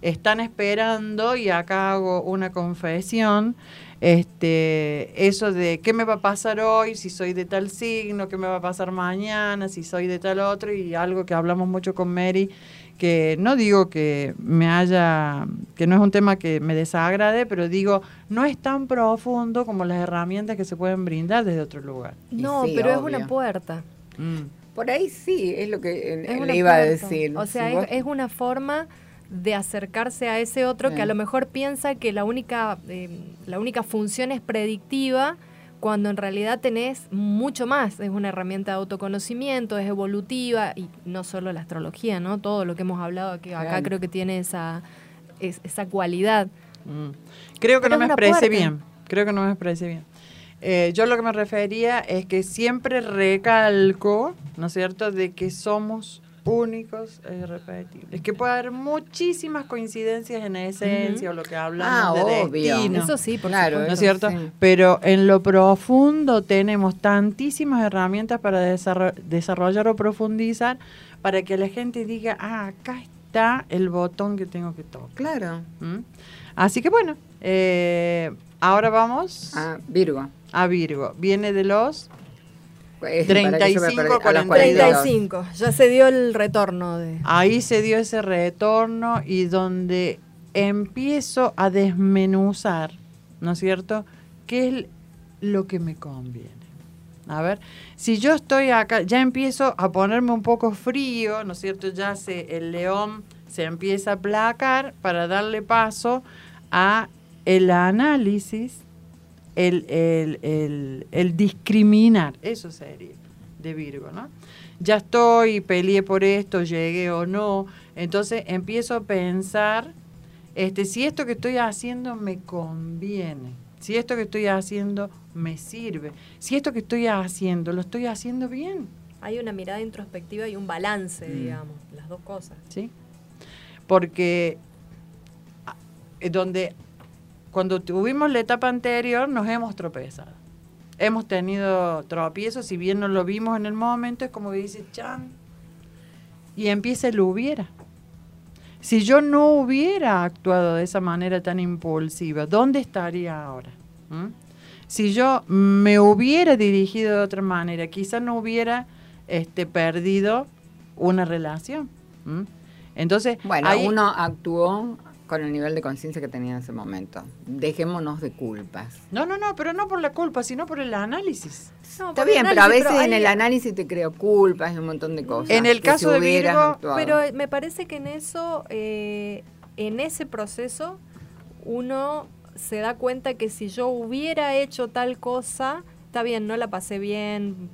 están esperando, y acá hago una confesión, este, eso de qué me va a pasar hoy, si soy de tal signo, qué me va a pasar mañana, si soy de tal otro, y algo que hablamos mucho con Mary, que no digo que me haya, que no es un tema que me desagrade, pero digo, no es tan profundo como las herramientas que se pueden brindar desde otro lugar. No, sí, pero es una puerta. Mm. Por ahí sí, es lo que eh, Es le iba a decir. O sea, Si es, vos- es una forma de acercarse a ese otro que a lo mejor piensa que la única, eh, la única función es predictiva cuando en realidad tenés mucho más. Es una herramienta de autoconocimiento, es evolutiva y no solo la astrología, ¿no? Todo lo que hemos hablado aquí, acá creo que tiene esa, es- esa cualidad. Mm. Creo que Pero no me expresé bien. Creo que no me expresé bien. Eh, yo lo que me refería es que siempre recalco, ¿no es cierto?, de que somos únicos e irrepetibles. Que puede haber muchísimas coincidencias en esencia o lo que hablamos Ah, de obvio. destino. Eso sí, por Claro, supuesto. ¿No es cierto? Sí. Pero en lo profundo tenemos tantísimas herramientas para desarro- desarrollar o profundizar para que la gente diga, ah, acá está el botón que tengo que tocar. Claro. ¿Mm? Así que bueno, eh, ahora vamos Ah, Virgo. a Virgo. Viene de los... Eh, para que yo me 35, perdí. A los 42. 42. 35, ya se dio el retorno de... Ahí se dio ese retorno y donde empiezo a desmenuzar, ¿no es cierto? ¿Qué es lo que me conviene? A ver, si yo estoy acá, ya empiezo a ponerme un poco frío, ¿no es cierto? Ya se, el león se empieza a aplacar para darle paso a el análisis, el, el, el, el discriminar, eso sería, de Virgo, ¿no? Ya estoy, peleé por esto, llegué o no, entonces empiezo a pensar este, si esto que estoy haciendo me conviene, si esto que estoy haciendo me sirve, si esto que estoy haciendo lo estoy haciendo bien, Hay una mirada introspectiva y un balance, Mm. digamos, las dos cosas. ¿sí? Porque ah, eh, donde cuando tuvimos la etapa anterior nos hemos tropezado. Hemos tenido tropiezos, si bien no lo vimos en el momento, es como que dice, chan, y empieza el hubiera. Si yo no hubiera actuado de esa manera tan impulsiva, ¿dónde estaría ahora? ¿Mm? Si yo me hubiera dirigido de otra manera, quizás no hubiera este, perdido una relación. ¿Mm? Entonces, Bueno, ahí- uno actuó con el nivel de conciencia que tenía en ese momento. Dejémonos de culpas. No, no, no, pero no por la culpa, sino por el análisis. No, Está bien, pero a veces en hay- el análisis te creo culpas y un montón de cosas. En el caso de Virgo, actuado. Pero me parece que en eso, eh, en ese proceso, uno se da cuenta que si yo hubiera hecho tal cosa, está bien, no la pasé bien,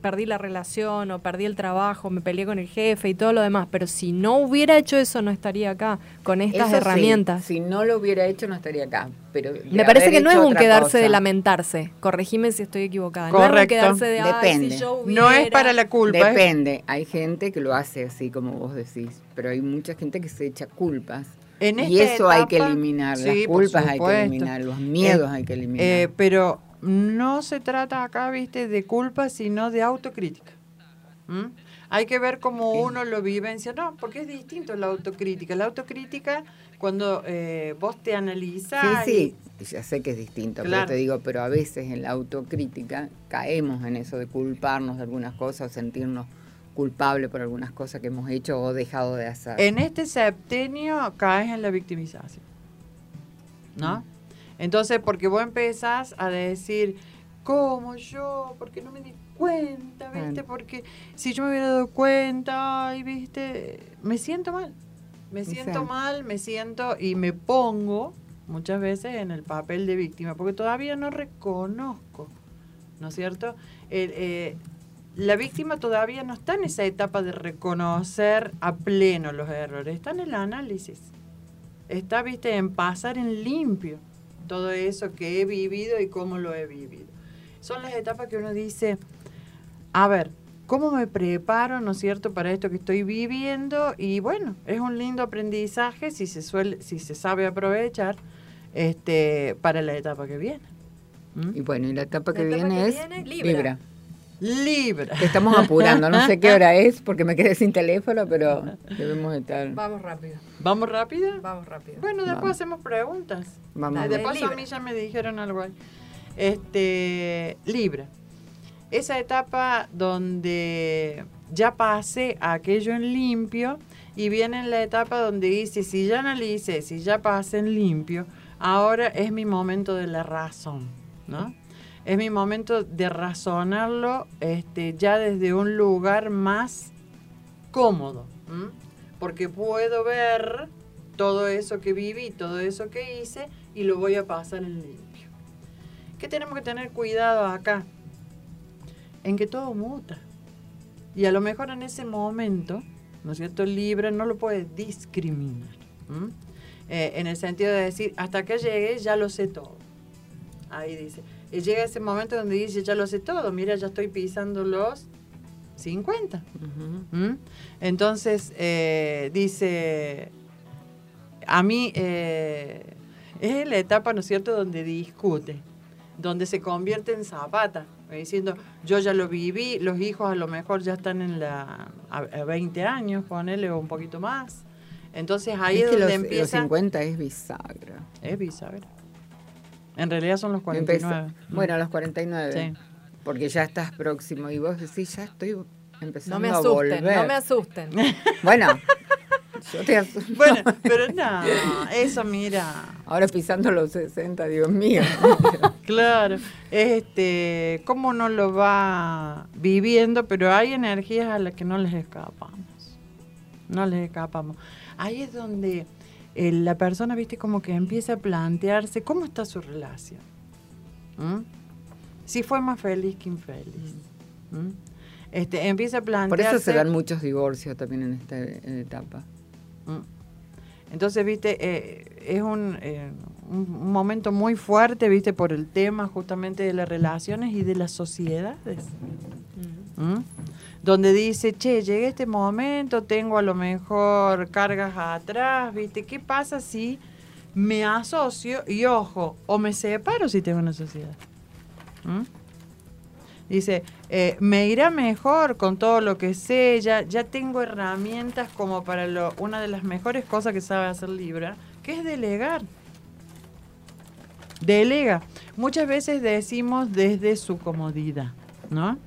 perdí la relación o perdí el trabajo, me peleé con el jefe y todo lo demás, pero si no hubiera hecho eso, no estaría acá con estas Eso sí, herramientas. si no lo hubiera hecho, no estaría acá. Pero Me parece que no es un quedarse de lamentarse. Corregime si estoy equivocada. No es Correcto. un quedarse de "Ay, Depende. si yo No es hubiera". para la culpa. ¿eh? Depende. Hay gente que lo hace así como vos decís, pero hay mucha gente que se echa culpas. En y eso hay que eliminar. Sí, Las culpas hay que eliminar. Los miedos Eh, hay que eliminar. Eh, pero no se trata acá, viste, de culpa, sino de autocrítica. ¿Mm? Hay que ver cómo uno lo vivencia. No, porque es distinto la autocrítica. La autocrítica, cuando eh, vos te analizás. Sí, sí, ya sé que es distinto, Claro. pero te digo, pero a veces en la autocrítica caemos en eso de culparnos de algunas cosas o sentirnos culpables por algunas cosas que hemos hecho o dejado de hacer. En este septenio caes en la victimización. ¿No? Entonces, porque vos empezás a decir, ¿cómo yo? Porque no me di cuenta, ¿viste? Porque si yo me hubiera dado cuenta, ay, ¿viste? Me siento mal. Me siento mal, me siento y me pongo muchas veces en el papel de víctima, porque todavía no reconozco, ¿no es cierto? El, eh, la víctima todavía no está en esa etapa de reconocer a pleno los errores, está en el análisis. Está, viste, en pasar en limpio todo eso que he vivido y cómo lo he vivido. Son las etapas que uno dice, a ver, ¿cómo me preparo, no es cierto, para esto que estoy viviendo? Y bueno, es un lindo aprendizaje si se suele, si se sabe aprovechar este, para la etapa que viene. ¿Mm? Y bueno, y la etapa que La etapa viene que es viene, Libra. Libra. Libra. Te estamos apurando, no sé qué hora es porque me quedé sin teléfono, pero [laughs] debemos estar. Vamos rápido, ¿Vamos rápido? vamos rápido. Bueno, después Vamos. hacemos preguntas. Vamos. De paso a mí ya me dijeron algo ahí. Este, Libra. Esa etapa donde ya pasé a aquello en limpio y viene la etapa donde dice, si ya analicé, si ya pasé en limpio, ahora es mi momento de la razón, ¿no? Es mi momento de razonarlo este, ya desde un lugar más cómodo, porque puedo ver todo eso que viví, todo eso que hice y lo voy a pasar en limpio. ¿Qué tenemos que tener cuidado acá? En que todo muta. Y a lo mejor en ese momento, ¿no es cierto? Libra no lo puede discriminar. Eh, en el sentido de decir, hasta que llegue ya lo sé todo. Ahí dice. Y llega ese momento donde dice, ya lo sé todo, mira, ya estoy pisando los 50. Ujú. ¿Mm? Entonces, eh, dice, a mí eh, es la etapa, ¿no es cierto?, donde discute, donde se convierte en zapata, diciendo, yo ya lo viví, los hijos a lo mejor ya están en la, a, a 20 años, ponele, o un poquito más. Entonces ahí Es es, que donde los, los empieza... 50 es bisagra. Es bisagra. En realidad son los Empezó- 49. ¿Mm? Bueno, a los 49. Sí. Porque ya estás próximo y vos decís, ya estoy empezando No me a asusten, volver. no me asusten. [laughs] Bueno, yo te asusto. [laughs] Bueno, [laughs] pero no, eso mira... Ahora pisando los 60, Dios mío. Claro, este, cómo no lo va viviendo, pero hay energías a las que no les escapamos. No les escapamos. Ahí es donde eh, la persona, viste, como que empieza a plantearse cómo está su relación. ¿Mm? Si fue más feliz que infeliz. ¿Mm? Este, empieza a Por plantearse. eso se dan muchos divorcios también en esta etapa. Mm. Entonces, viste, eh, es un, eh, un un momento muy fuerte, viste, por el tema justamente de las relaciones y de las sociedades. Donde dice, che, llegué a este momento, tengo a lo mejor cargas atrás, viste, ¿qué pasa si me asocio y ojo, o me separo si tengo una sociedad? ¿Mm? Dice, eh, me irá mejor con todo lo que sé, ya, ya tengo herramientas como para lo, una de las mejores cosas que sabe hacer Libra, que es delegar. Delega. Muchas veces decimos desde su comodidad, ¿no?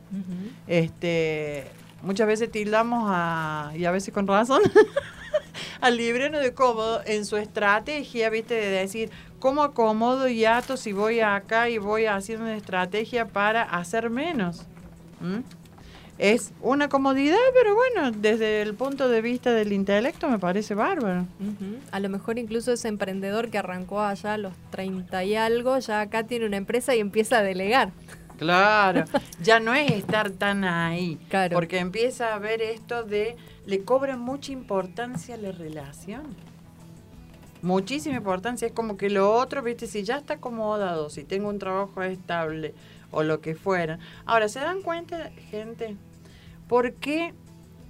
Este, muchas veces tildamos a, y a veces con razón, [laughs] al librero de cómodo en su estrategia, viste, de decir, ¿cómo acomodo y ato si voy acá y voy haciendo una estrategia para hacer menos? ¿Mm? Es una comodidad, pero bueno, desde el punto de vista del intelecto me parece bárbaro. A lo mejor incluso ese emprendedor que arrancó allá a los 30 y algo, ya acá tiene una empresa y empieza a delegar. Claro, [laughs] ya no es estar tan ahí, Claro. porque empieza a ver esto de, le cobran mucha importancia a la relación. Muchísima importancia, es como que lo otro, viste, si ya está acomodado, si tengo un trabajo estable o lo que fuera. Ahora, ¿se dan cuenta, gente? ¿Por qué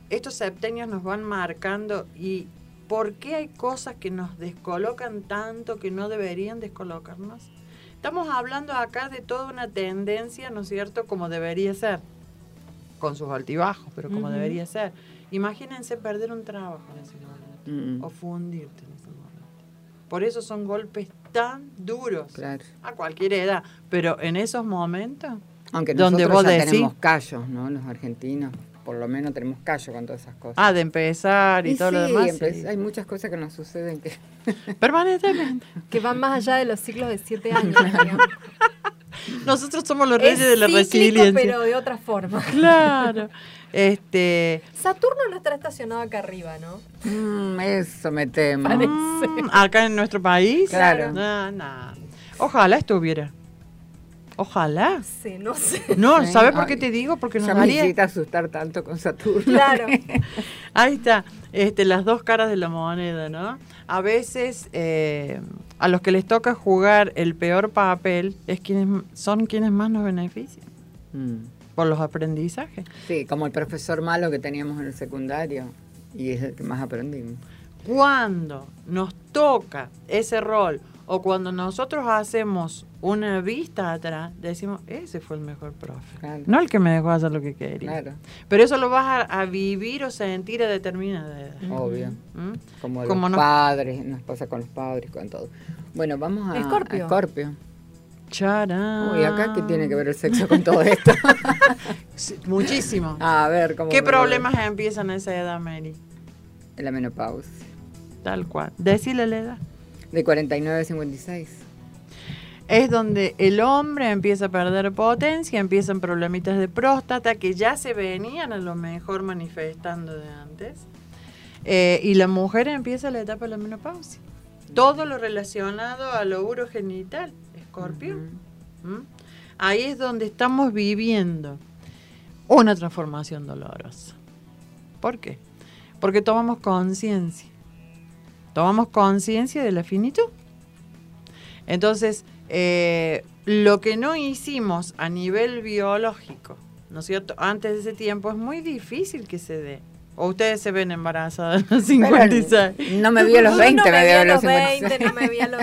estos septenios nos van marcando y por qué hay cosas que nos descolocan tanto que no deberían descolocarnos? Estamos hablando acá de toda una tendencia, ¿no es cierto?, como debería ser, con sus altibajos, pero como debería ser. Imagínense perder un trabajo en ese momento, Mm, o fundirte en ese momento. Por eso son golpes tan duros, claro. a cualquier edad, pero en esos momentos, Aunque Donde nosotros vos ya decís- tenemos callos, ¿no? Los argentinos, por lo menos tenemos callo con todas esas cosas. ah, de empezar y, Y todo lo demás, sí. hay muchas cosas que nos suceden que... [laughs] permanentemente. Que van más allá de los ciclos de 7 años. digamos. Nosotros somos los reyes es de la cíclico, resiliencia. pero de otra forma. Claro. Este, Saturno no estará estacionado acá arriba, ¿no? Mm, eso me temo. Mm, acá en nuestro país. Claro. No, no. Ojalá estuviera. Ojalá. Sí, no sé. No. ¿sabes por qué te digo? Porque nos daría. hiciste asustar tanto con Saturno. Claro. [laughs] Ahí está, este, las dos caras de la moneda, ¿no? A veces eh, a los que les toca jugar el peor papel es quienes son quienes más nos benefician Mm. por los aprendizajes. Sí, como el profesor malo que teníamos en el secundario y es el que más aprendimos. Cuando nos toca ese rol o cuando nosotros hacemos una vista atrás, decimos, ese fue el mejor profe. Claro. No el que me dejó hacer lo que quería. Claro, Pero eso lo vas a, a vivir o sentir a determinada edad. obvio. ¿Mm? Como, Como los no- padres, nos pasa con los padres, con todo. Bueno, vamos a Escorpio. a Escorpio. Charán. Uy, acá qué tiene que ver el sexo con todo esto. [laughs] Sí, Muchísimo. a ver, ¿cómo ¿Qué problemas empiezan a esa edad, Mary? La menopausia. Tal cual. Decile la edad. De 49 a 56. Es donde el hombre empieza a perder potencia, empiezan problemitas de próstata que ya se venían a lo mejor manifestando de antes. Eh, y la mujer empieza la etapa de la menopausia. Todo lo relacionado a lo urogenital, escorpio. Ujú. ¿m? Ahí es donde estamos viviendo una transformación dolorosa. ¿Por qué? Porque tomamos conciencia. Tomamos conciencia de la finitud. Entonces, eh, lo que no hicimos a nivel biológico, ¿no es cierto? Antes de ese tiempo es muy difícil que se dé. O ustedes se ven embarazadas a los 56. No me vi a los No, 20, no me me vi a a los los 56. 20, no me vi a los...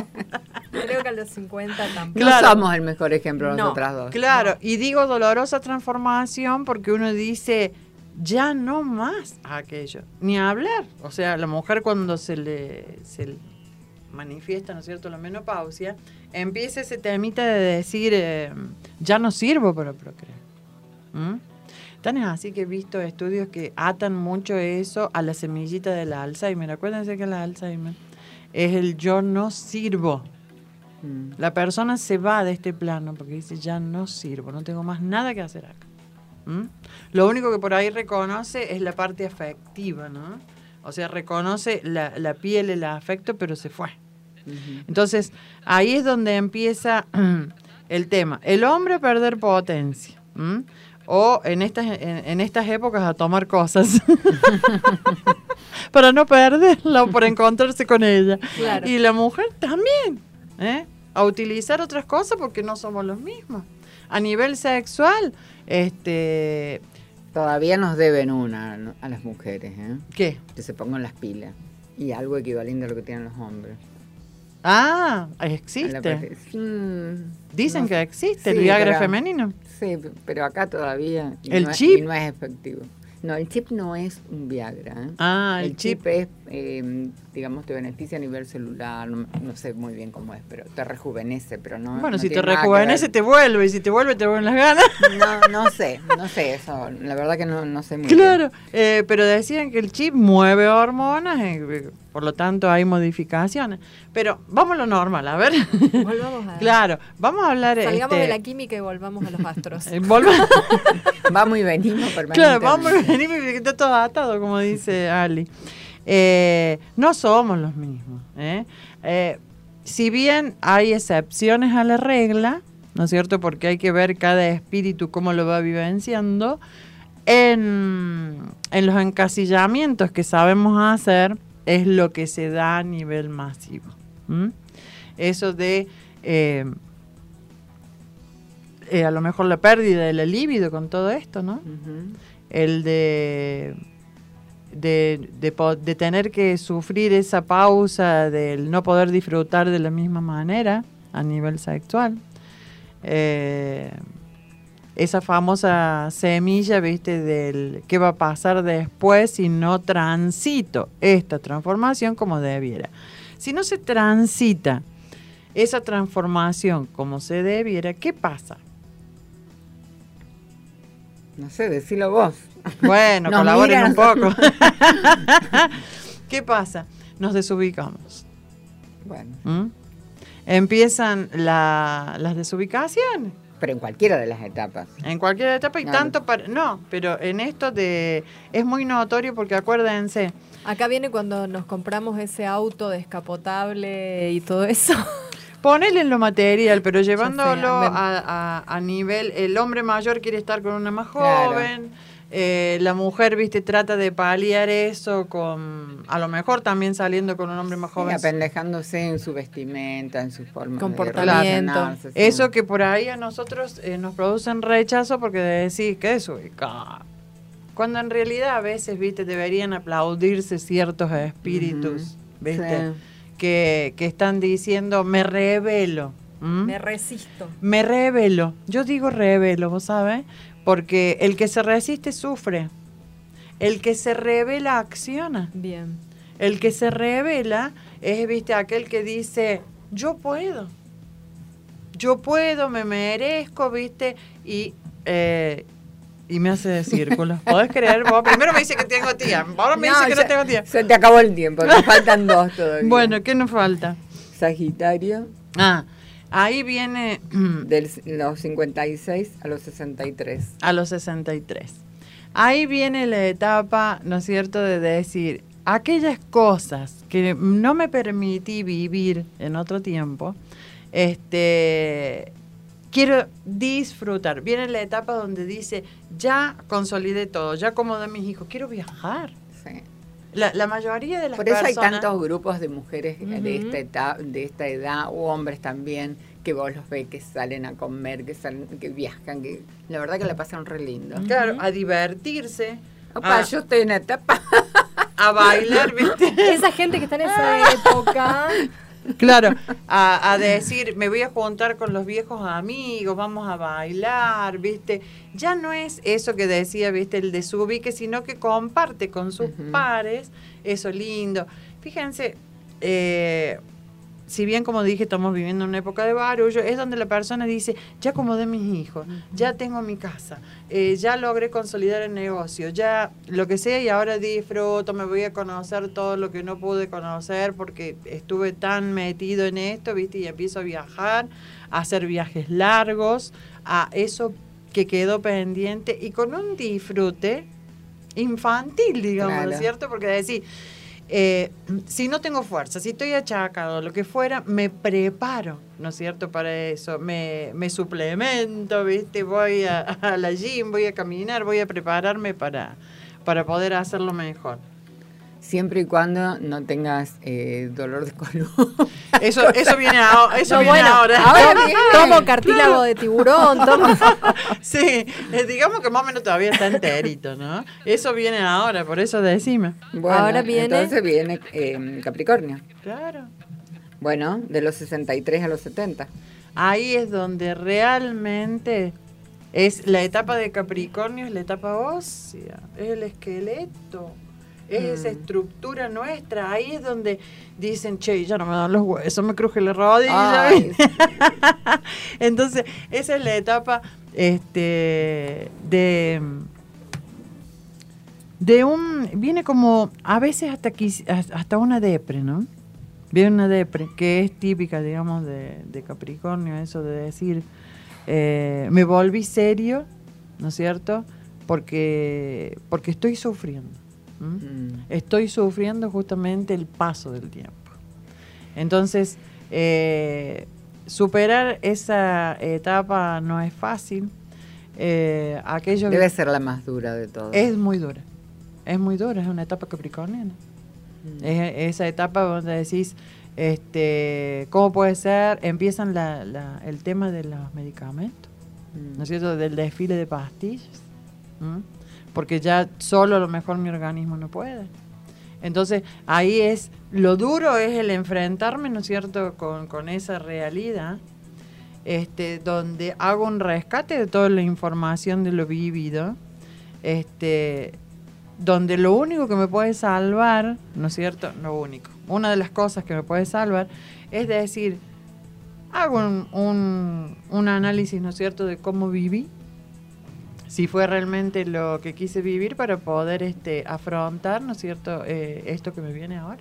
Creo que a los 50 tampoco. Claro. No somos el mejor ejemplo No. nosotras dos. Claro, y digo dolorosa transformación porque uno dice, ya no más aquello, ni hablar. O sea, la mujer cuando se le, se le manifiesta, ¿no es cierto?, la menopausia, empieza ese temita de decir, eh, ya no sirvo para procrear. ¿Mm? Tan es así que he visto estudios que atan mucho eso a la semillita del Alzheimer. Acuérdense que el Alzheimer es el yo no sirvo. Mm. La persona se va de este plano porque dice, ya no sirvo, no tengo más nada que hacer acá. ¿Mm? Lo único que por ahí reconoce es la parte afectiva, ¿no? O sea, reconoce la, la piel, el afecto, pero se fue. Entonces, ahí es donde empieza [clears throat] el tema. El hombre a perder potencia. ¿m? O en estas, en, en estas épocas a tomar cosas. [laughs] para no perderla o para encontrarse con ella. Claro. Y la mujer también. ¿eh? A utilizar otras cosas porque no somos los mismos. A nivel sexual, este. Todavía nos deben una a las mujeres, ¿eh? ¿Qué? que se pongan las pilas. Y algo equivalente a lo que tienen los hombres. Ah, existe. Mm, Dicen no que existe el Sí, Viagra pero- femenino. Sí, pero acá todavía. ¿El no es- chip? y no es efectivo. No, el chip no es un Viagra. ¿eh? Ah, el, el chip. chip es, eh, digamos, te beneficia a nivel celular. No, no sé muy bien cómo es, pero te rejuvenece, pero no. Bueno, no si te rejuvenece, te vuelve. Y si te vuelve, te vuelven las ganas. No, no sé, no sé eso. La verdad que no, no sé muy Claro, eh, pero decían que el chip mueve hormonas, eh, por lo tanto hay modificaciones. Pero vamos a lo normal, a ver. Volvamos a... claro, vamos a hablar. Salgamos este, de la química y volvamos a los astros. [laughs] eh, volva- bien. [laughs] Vamos y venimos permanentemente. claro, vamos a venir y que está todo atado, como dice [laughs] Ali. Eh, no somos los mismos. ¿eh? Eh, si bien hay excepciones a la regla, ¿no es cierto? Porque hay que ver cada espíritu cómo lo va vivenciando. En, en los encasillamientos que sabemos hacer es lo que se da a nivel masivo. Eso de eh, a lo mejor la pérdida de la libido con todo esto, ¿no? El de, de, de tener que sufrir esa pausa del no poder disfrutar de la misma manera a nivel sexual. Eh, esa famosa semilla, viste, del qué va a pasar después si no transito esta transformación como debiera. Si no se transita esa transformación como se debiera, ¿qué pasa? No sé, decilo vos. Bueno, [laughs] Nos colaboren un poco. [laughs] ¿Qué pasa? Nos desubicamos. Bueno, ¿m? Empiezan la- las desubicaciones pero en cualquiera de las etapas. en cualquier etapa y tanto para... No, pero en esto de es muy notorio porque acuérdense, Acá viene cuando nos compramos ese auto descapotable y todo eso. Ponele en lo material, pero llevándolo me- a, a- a nivel... El hombre mayor quiere estar con una más Claro. joven, eh, la mujer, viste, trata de paliar eso con... A lo mejor también saliendo con un hombre más Sí, joven. apendejándose en su vestimenta, en su forma de Comportamiento. sí. Eso que por ahí a nosotros eh, nos producen rechazo porque decís que es ubicado. Cuando en realidad a veces, viste, deberían aplaudirse ciertos espíritus, Ujú. viste, Sí. Que, que están diciendo, me revelo. Me resisto. Me revelo. Yo digo revelo, ¿vos sabés? Porque el que se resiste sufre. El que se revela acciona. Bien. El que se revela es, viste, aquel que dice, yo puedo. Yo puedo, me merezco, viste, y, eh, y me hace de círculos. ¿Podés creer? Vos primero me dice que tengo tía, ahora me dice que no tengo tía. Se te acabó el tiempo, te faltan dos todavía. Bueno, ¿qué nos falta? Sagitario, Ah, ahí viene [clears throat] de los 56 a los 63. a los 63. Ahí viene la etapa, ¿no es cierto?, de decir, aquellas cosas que no me permití vivir en otro tiempo, este, quiero disfrutar. Viene la etapa donde dice, ya consolidé todo, ya acomodé mis hijos, quiero viajar. Sí. La, la mayoría de las Por eso hay personas... tantos grupos de mujeres de, Ujú. esta etapa, de esta edad, o hombres también, que vos los ves que salen a comer, que salen, que viajan, que la verdad que la pasan re lindo. Claro, a divertirse, Opa, a, yo estoy en etapa. [laughs] a bailar, ¿viste? Esa gente que está en esa época. [laughs] Claro, a, a decir, me voy a juntar con los viejos amigos, vamos a bailar, ¿viste? Ya no es eso que decía, ¿viste? El desubique, sino que comparte con sus pares eso lindo. Fíjense, eh, si bien como dije, estamos viviendo una época de barullo, es donde la persona dice, ya acomodé mis hijos, ya tengo mi casa, eh, ya logré consolidar el negocio, ya lo que sea y ahora disfruto, me voy a conocer todo lo que no pude conocer porque estuve tan metido en esto, ¿viste? Y empiezo a viajar, a hacer viajes largos, a eso que quedó pendiente y con un disfrute infantil, digamos, ¿no es Claro. cierto? Porque decir, eh, si no tengo fuerza, si estoy achacado, lo que fuera, me preparo, ¿no es cierto? Para eso, me, me suplemento, ¿viste? Voy a, a la gym, voy a caminar, voy a prepararme para, para poder hacerlo mejor. Siempre y cuando no tengas eh, dolor de columna. [laughs] Eso, eso viene, a- eso No, viene bueno, ahora. ahora viene. Tomo cartílago de tiburón, [laughs] tomo. Sí, eh, digamos que más o menos todavía está enterito, ¿no? Eso viene ahora, por eso decime. Bueno, Ahora viene- Entonces viene eh, Capricornio. Claro. Bueno, de los 63 a los 70. Ahí es donde realmente es la etapa de Capricornio, es la etapa ósea, es el esqueleto, es esa Mm. estructura nuestra. Ahí es donde dicen, che, ya no me dan los huesos, me cruje la rodilla. [laughs] Entonces, esa es la etapa este, de de un viene como a veces hasta quis- hasta una depre, ¿no? Viene una depre que es típica, digamos, de, de Capricornio, eso de decir eh, me volví serio, ¿no es cierto? Porque porque estoy sufriendo. ¿M? Mm. estoy sufriendo justamente el paso del tiempo. Entonces, eh, superar esa etapa no es fácil. Eh, aquello Debe ser la más dura de todas. es muy dura. Es muy dura, es una etapa capricorniana. Mm. Es esa etapa donde decís, este, ¿cómo puede ser? Empiezan la- la- el tema de los medicamentos. Mm. ¿no es cierto? Del desfile de pastillas. ¿m? Porque ya solo a lo mejor mi organismo no puede. Entonces, ahí es, lo duro es el enfrentarme, ¿no es cierto?, con, con esa realidad, este, donde hago un rescate de toda la información de lo vivido, este, donde lo único que me puede salvar, ¿no es cierto?, lo único, una de las cosas que me puede salvar es decir, hago un, un, un análisis, ¿no es cierto?, de cómo viví, si fue realmente lo que quise vivir para poder este, afrontar, ¿no es cierto?, eh, esto que me viene ahora.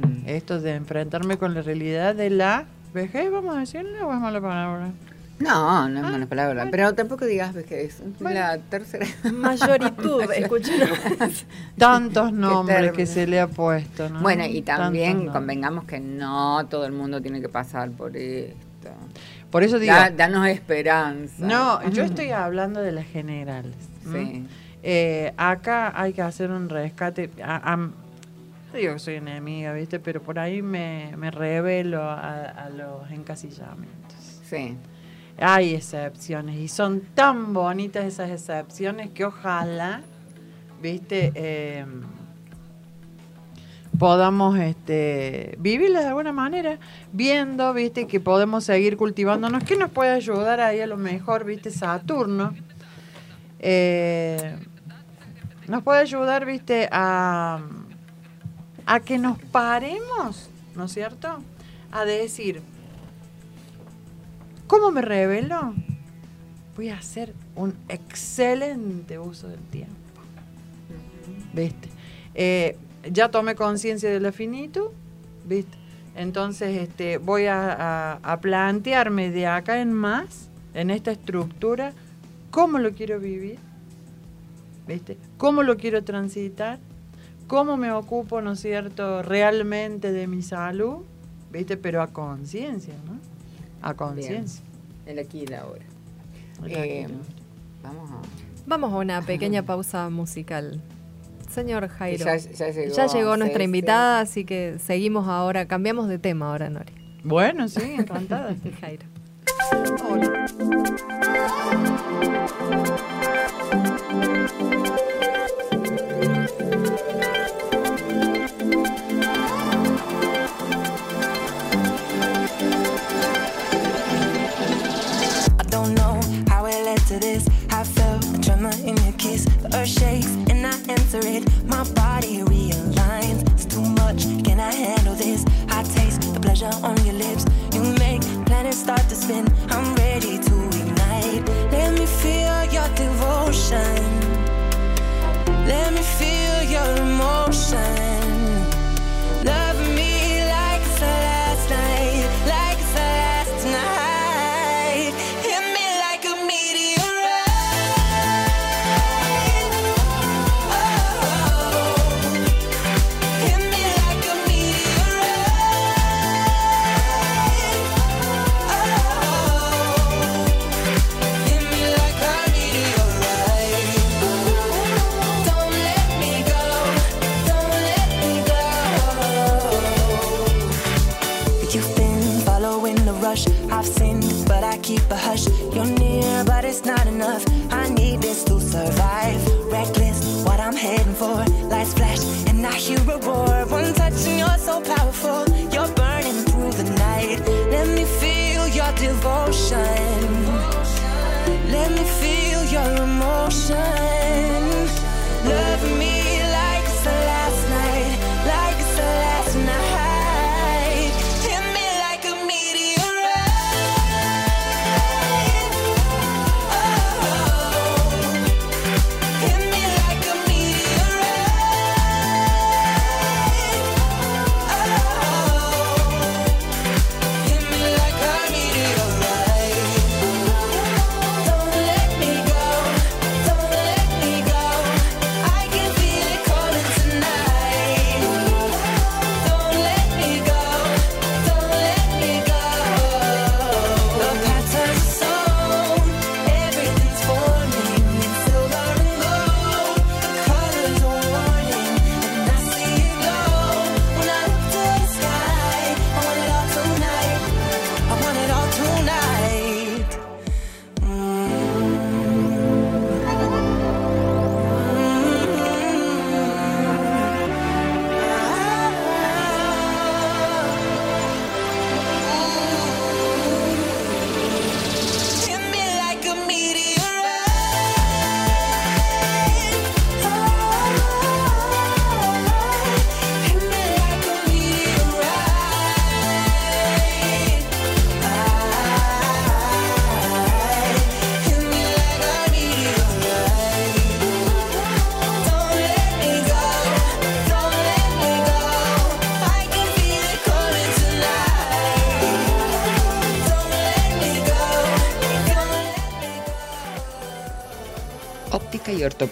Mm. Esto de enfrentarme con la realidad de la vejez, vamos a decirle, o es mala palabra. No, no es Ah, mala palabra. bueno. Pero tampoco digas vejez. Bueno. La tercera. Mayoritud, [laughs] [laughs] escuchen. Tantos nombres que se le ha puesto, ¿no? Bueno, y Tantos también nombres. convengamos que no todo el mundo tiene que pasar por esto. Por eso digo, Da- danos esperanza. no, yo estoy hablando de las generales. Sí. Eh, acá hay que hacer un rescate. A- a- no digo que soy enemiga, ¿viste? Pero por ahí me, me revelo a, a los encasillamientos. Sí. Hay excepciones y son tan bonitas esas excepciones que ojalá, ¿viste? Eh, podamos este, vivirlas de alguna manera, viendo, ¿viste? Que podemos seguir cultivándonos. ¿Qué nos puede ayudar ahí a lo mejor, ¿viste? Saturno. Eh, nos puede ayudar, ¿viste? A, a que nos paremos, ¿no es cierto? A decir, ¿Cómo me revelo? Voy a hacer un excelente uso del tiempo. ¿Viste? Eh, ya tomé conciencia de lo finito, ¿viste? Entonces este, voy a, a- a plantearme de acá en más, en esta estructura, cómo lo quiero vivir, ¿viste? ¿Cómo lo quiero transitar? ¿Cómo me ocupo, ¿no es cierto?, realmente de mi salud, ¿viste? Pero a conciencia, ¿no? A conciencia. El aquí y la ahora. Eh, vamos a. Vamos a una [laughs] pequeña pausa musical. Señor Jairo. Ya- ya llegó ya llegó nuestra invitada, así que seguimos ahora, cambiamos de tema ahora, Nori. Bueno, sí, [laughs] encantada. Jairo. Hola. I don't know how it led to this. I felt a tremor in your kiss. The earth shakes and I answer it. My body realigns. It's too much. Can I handle this? I taste the pleasure on your lips. You make planets start to spin. I'm ready to ignite. Let me feel your devotion. Let me feel your emotion.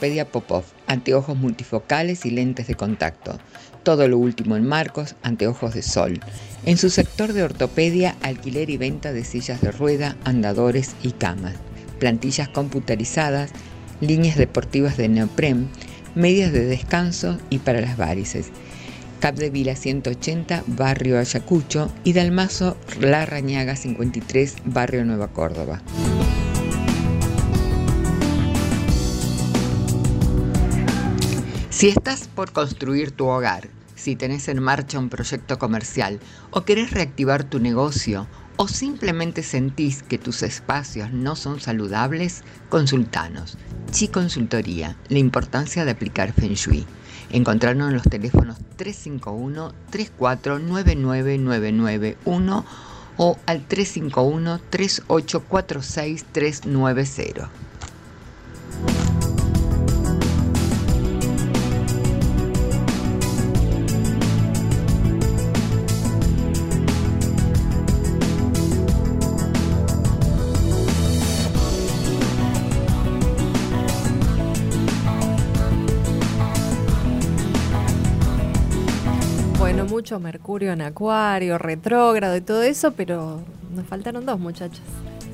Ortopedia Popov, anteojos multifocales y lentes de contacto. Todo lo último en marcos, anteojos de sol. En su sector de ortopedia, alquiler y venta de sillas de rueda, andadores y camas. Plantillas computarizadas, líneas deportivas de neopren, medias de descanso y para las varices. Capdevila 180, Barrio Ayacucho y Dalmazo La Rañaga 53, Barrio Nueva Córdoba. Si estás por construir tu hogar, si tenés en marcha un proyecto comercial o querés reactivar tu negocio o simplemente sentís que tus espacios no son saludables, consultanos. Chi Consultoría, la importancia de aplicar Feng Shui. Encontrarnos en los teléfonos 351 3499991 o al 351 3846390. Mercurio en Acuario, retrógrado y todo eso, pero nos faltaron dos muchachos.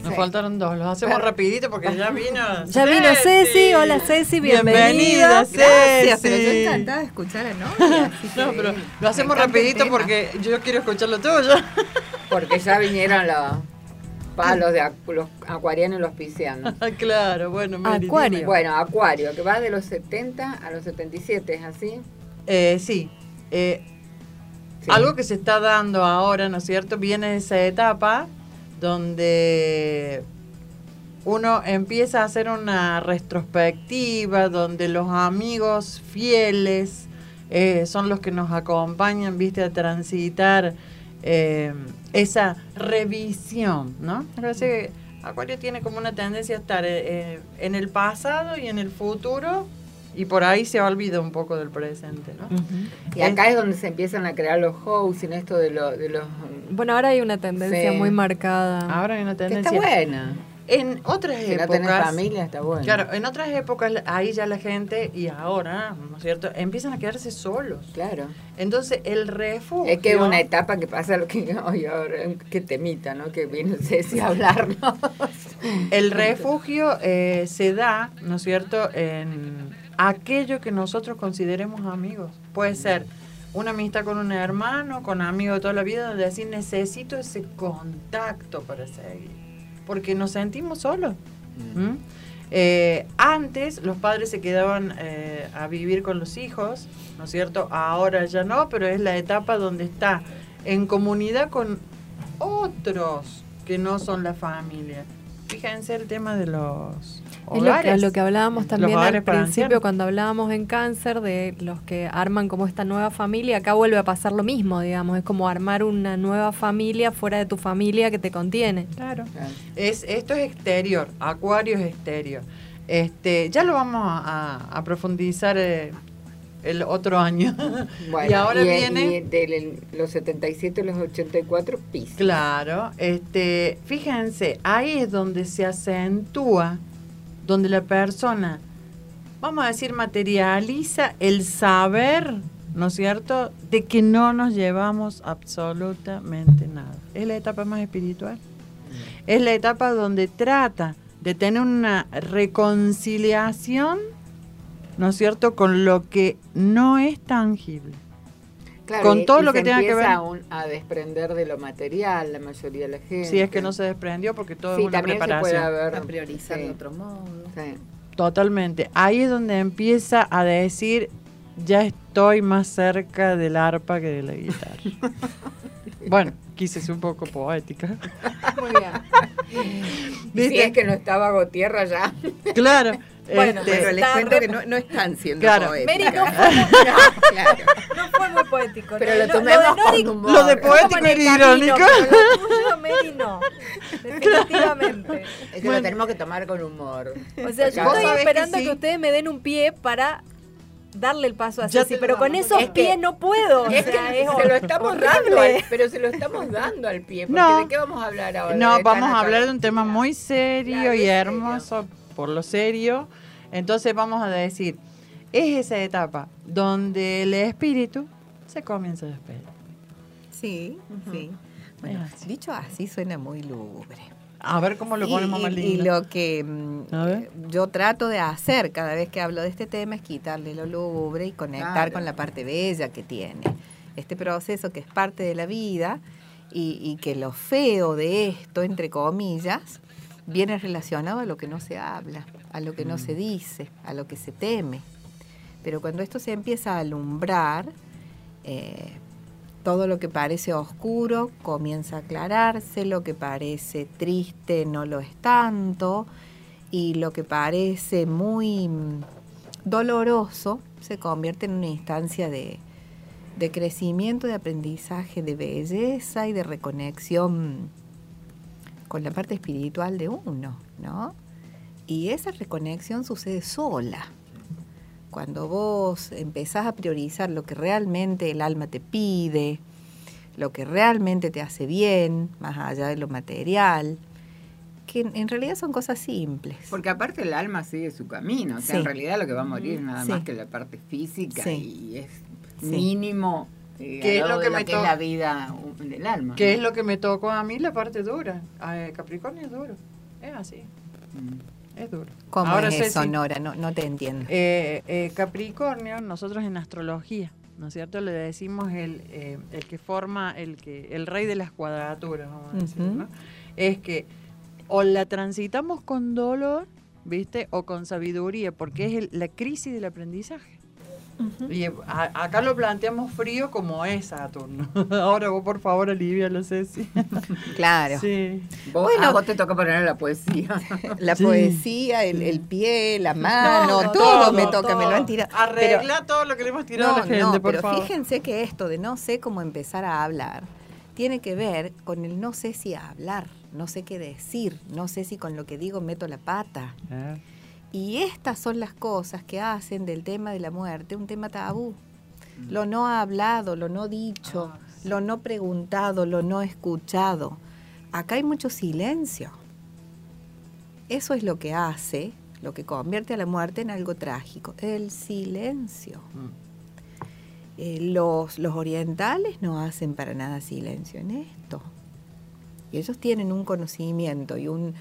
Nos Sí. faltaron dos. Los hacemos rapidito porque ya [laughs] vino. Ya vino Ceci. Hola Ceci, bienvenida. Gracias, pero yo Ceci. encantada de escuchar a Novia. [laughs] No, que pero lo hacemos rapidito porque yo quiero escuchar lo tuyo. [laughs] Porque ya vinieron los palos de los acuarianos y los piscianos. claro, bueno, Mary, Acuario. dime. Bueno, Acuario, que va de los 70 a los 77, ¿es así? Eh, sí. Eh, Algo que se está dando ahora, ¿no es cierto? Viene esa etapa donde uno empieza a hacer una retrospectiva, donde los amigos fieles eh, son los que nos acompañan, viste, a transitar eh, esa revisión, ¿no? Parece Acuario tiene como una tendencia a estar eh, en el pasado y en el futuro, y por ahí se olvida un poco del presente, ¿no? Y acá es donde se empiezan a crear los housing, esto de, lo- de los... Bueno, ahora hay una tendencia Sí. muy marcada. Ahora hay una Que tendencia. está buena. En otras Si no épocas. tenés familia, está bueno. Claro, en otras épocas ahí ya la gente, y ahora, ¿no es cierto?, empiezan a quedarse solos. Claro. Entonces, el refugio. Es que es una etapa que pasa lo que [laughs] hoy ahora, que temita, ¿no? Que viene Ceci a hablarnos. El refugio eh, se da, ¿no es cierto?, en aquello que nosotros consideremos amigos. Puede ser una amistad con un hermano, con amigos de toda la vida, donde decir necesito ese contacto para seguir. Porque nos sentimos solos. ¿Mm? Eh, antes los padres se quedaban eh, a vivir con los hijos, ¿no es cierto? Ahora ya no, pero es la etapa donde está en comunidad con otros que no son la familia. Fíjense el tema de los Es lo que, hogares. lo que hablábamos también al principio ancianos. cuando hablábamos en cáncer de los que arman como esta nueva familia, acá vuelve a pasar lo mismo, digamos, es como armar una nueva familia fuera de tu familia que te contiene. Claro. Es, esto es exterior, Acuario es exterior. Este, ya lo vamos a, a- a profundizar eh, el otro año. [laughs] Bueno, y ahora y, viene... y de los 77 y los 84, pis. Claro, este, fíjense, ahí es donde se acentúa, donde la persona, vamos a decir, materializa el saber, ¿no es cierto?, de que no nos llevamos absolutamente nada. Es la etapa más espiritual. Es la etapa donde trata de tener una reconciliación, ¿no es cierto?, con lo que no es tangible. Claro, con y- todo y lo se que tenga que empieza ver. A, un- a desprender de lo material, la mayoría de la gente. Si es que no se desprendió, porque todo Sí, es una también se preparación. puede haber. A priorizar sí, de otro modo. sí. Totalmente. Ahí es donde empieza a decir, ya estoy más cerca del arpa que de la guitarra. [laughs] bueno, quise ser un poco poética. Muy bien. [laughs] Si es que no estaba Gotierra ya. Claro. Bueno, este, Pero les cuento re- que no, no están siendo Claro. poéticas. Mary, no fue, Claro. no fue muy poético. Pero ¿no? lo tomemos de Nori- con humor. Lo de poético camino, irónico. pero Lo tuyo, [laughs] Mary, no. Definitivamente. Es que lo tenemos que tomar con humor. O sea, yo estoy que esperando que, ustedes me den un pie para darle el paso a Ceci, lo pero con esos Es que- pies no puedo. o Es sea, que es se lo estamos horrible. dando, al, pero se lo estamos dando al pie. Porque No. ¿De qué vamos a hablar ahora? No, ¿De vamos a hablar de un tema muy serio Claro, y serio. Por lo serio. Entonces vamos a decir, es esa etapa donde el espíritu se comienza a despedir. Sí, sí. Bueno, así. dicho así suena muy lúgubre. A ver cómo lo Y- ponemos y, más y lindo. lo que mm, yo trato de hacer cada vez que hablo de este tema es quitarle lo lúgubre y conectar Claro. con la parte bella que tiene. Este proceso que es parte de la vida y, y que lo feo de esto, entre comillas, viene relacionado a lo que no se habla, a lo que no se dice, a lo que se teme. Pero cuando esto se empieza a alumbrar, eh, todo lo que parece oscuro comienza a aclararse, lo que parece triste no lo es tanto, y lo que parece muy mm, doloroso se convierte en una instancia de, de crecimiento, de aprendizaje, de belleza y de reconexión con la parte espiritual de uno, ¿no? Y esa reconexión sucede sola. Cuando vos empezás a priorizar lo que realmente el alma te pide, lo que realmente te hace bien, más allá de lo material, que en, realidad son cosas simples. Porque aparte el alma sigue su camino. O sea, Sí. en realidad lo que va a morir es nada Sí. más que la parte física Sí. y es mínimo eh, ¿Qué es lo que de me lo que es la vida del alma. ¿Qué ¿no? es lo que me tocó a mí? La parte dura. Eh, Capricornio es duro. Es así. Mm. Es duro. ¿Cómo Ahora, es eso, Nora? No, no te entiendo. eh, eh, Capricornio, nosotros en astrología, ¿no es cierto? Le decimos el, eh, el que forma, el que el rey de las cuadraturas, vamos a decir. ¿no? Es que o la transitamos con dolor, ¿viste? O con sabiduría, porque es el- la crisis del aprendizaje. Y a- acá lo planteamos frío como es Saturno. [laughs] Ahora vos, por favor, alivialo, Ceci. [laughs] Claro. Sí. Vos, Bueno. a vos te toca poner la poesía. [laughs] La Sí. poesía, el, el pie, la mano, No, todo, todo, me toca, me lo todo. han tirado. Pero- Arregla todo lo que le hemos tirado a no, la gente, no, por pero favor. fíjense que esto de no sé cómo empezar a hablar tiene que ver con el no sé si hablar, no sé qué decir, no sé si con lo que digo meto la pata. Ah, Y estas son las cosas que hacen del tema de la muerte un tema tabú. Lo no hablado, lo no dicho, Ah, lo no preguntado, lo no escuchado. Acá hay mucho silencio. Eso es lo que hace, lo que convierte a la muerte en algo trágico, el silencio. mm. Eh, los, los orientales no hacen para nada silencio en esto. Y ellos tienen un conocimiento y un,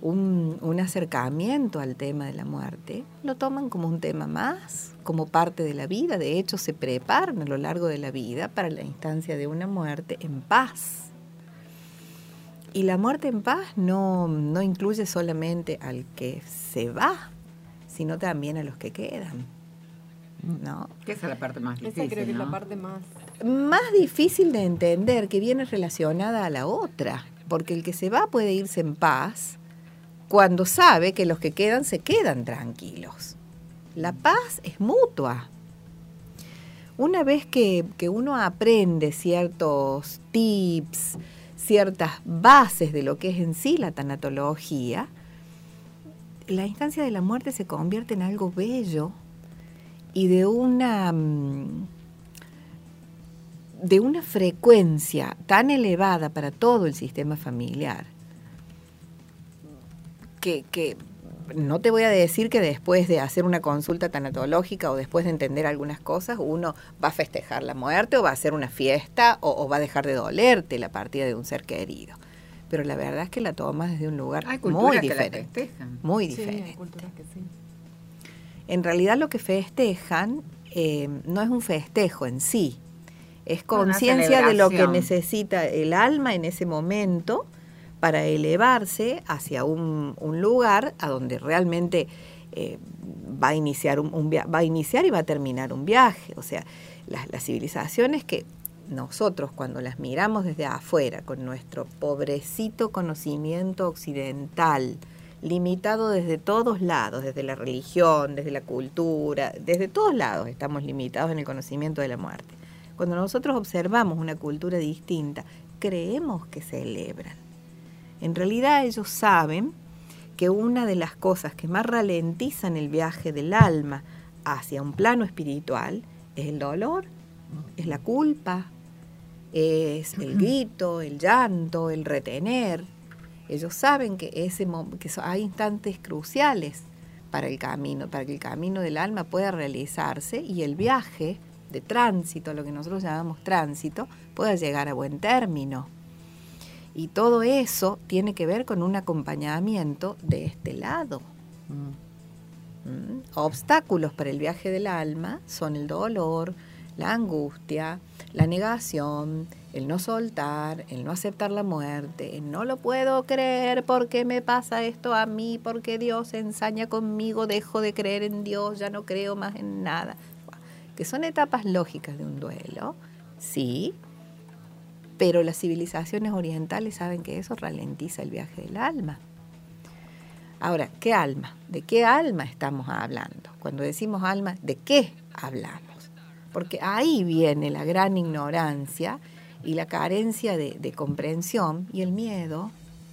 un, un acercamiento al tema de la muerte. Lo toman como un tema más, como parte de la vida. De hecho, se preparan a lo largo de la vida para la instancia de una muerte en paz. Y la muerte en paz no, no incluye solamente al que se va, sino también a los que quedan. ¿No? Que esa es la parte más Esa difícil, creo que es la parte más. más difícil de entender que viene relacionada a la otra, porque el que se va puede irse en paz cuando sabe que los que quedan se quedan tranquilos. La paz es mutua. Una vez que, que uno aprende ciertos tips, ciertas bases de lo que es en sí la tanatología, la instancia de la muerte se convierte en algo bello y de una... mm, de una frecuencia tan elevada para todo el sistema familiar que, que no te voy a decir que después de hacer una consulta tanatológica o después de entender algunas cosas, uno va a festejar la muerte o va a hacer una fiesta o, o va a dejar de dolerte la partida de un ser querido. Pero la verdad es que la tomas desde un lugar Hay muy culturas que la diferente. Muy Sí, hay diferente. culturas que sí. En realidad lo que festejan eh, no es un festejo en sí, es conciencia de lo que necesita el alma en ese momento para elevarse hacia un, lugar a donde realmente eh, va, a iniciar un, va a iniciar y va a terminar un viaje. O sea, las, las civilizaciones que nosotros cuando las miramos desde afuera, con nuestro pobrecito conocimiento occidental, limitado desde todos lados, desde la religión, desde la cultura, desde todos lados estamos limitados en el conocimiento de la muerte. Cuando nosotros observamos una cultura distinta, creemos que celebran. En realidad ellos saben que una de las cosas que más ralentizan el viaje del alma hacia un plano espiritual es el dolor, es la culpa, es el grito, el llanto, el retener. Ellos saben que, ese, que hay instantes cruciales para el camino, para que el camino del alma pueda realizarse y el viaje de tránsito, lo que nosotros llamamos tránsito, pueda llegar a buen término. Y todo eso tiene que ver con un acompañamiento de este lado. ¿Mm? Obstáculos para el viaje del alma son el dolor, la angustia, la negación, el no soltar, el no aceptar la muerte, el no lo puedo creer, ¿por qué me pasa esto a mí? Porque Dios ensaña conmigo, dejo de creer en Dios, ya no creo más en nada. Que son etapas lógicas de un duelo, sí, pero las civilizaciones orientales saben que eso ralentiza el viaje del alma. Ahora, ¿qué alma? ¿De qué alma estamos hablando? Cuando decimos alma, ¿de qué hablamos? Porque ahí viene la gran ignorancia y la carencia de, de comprensión y el miedo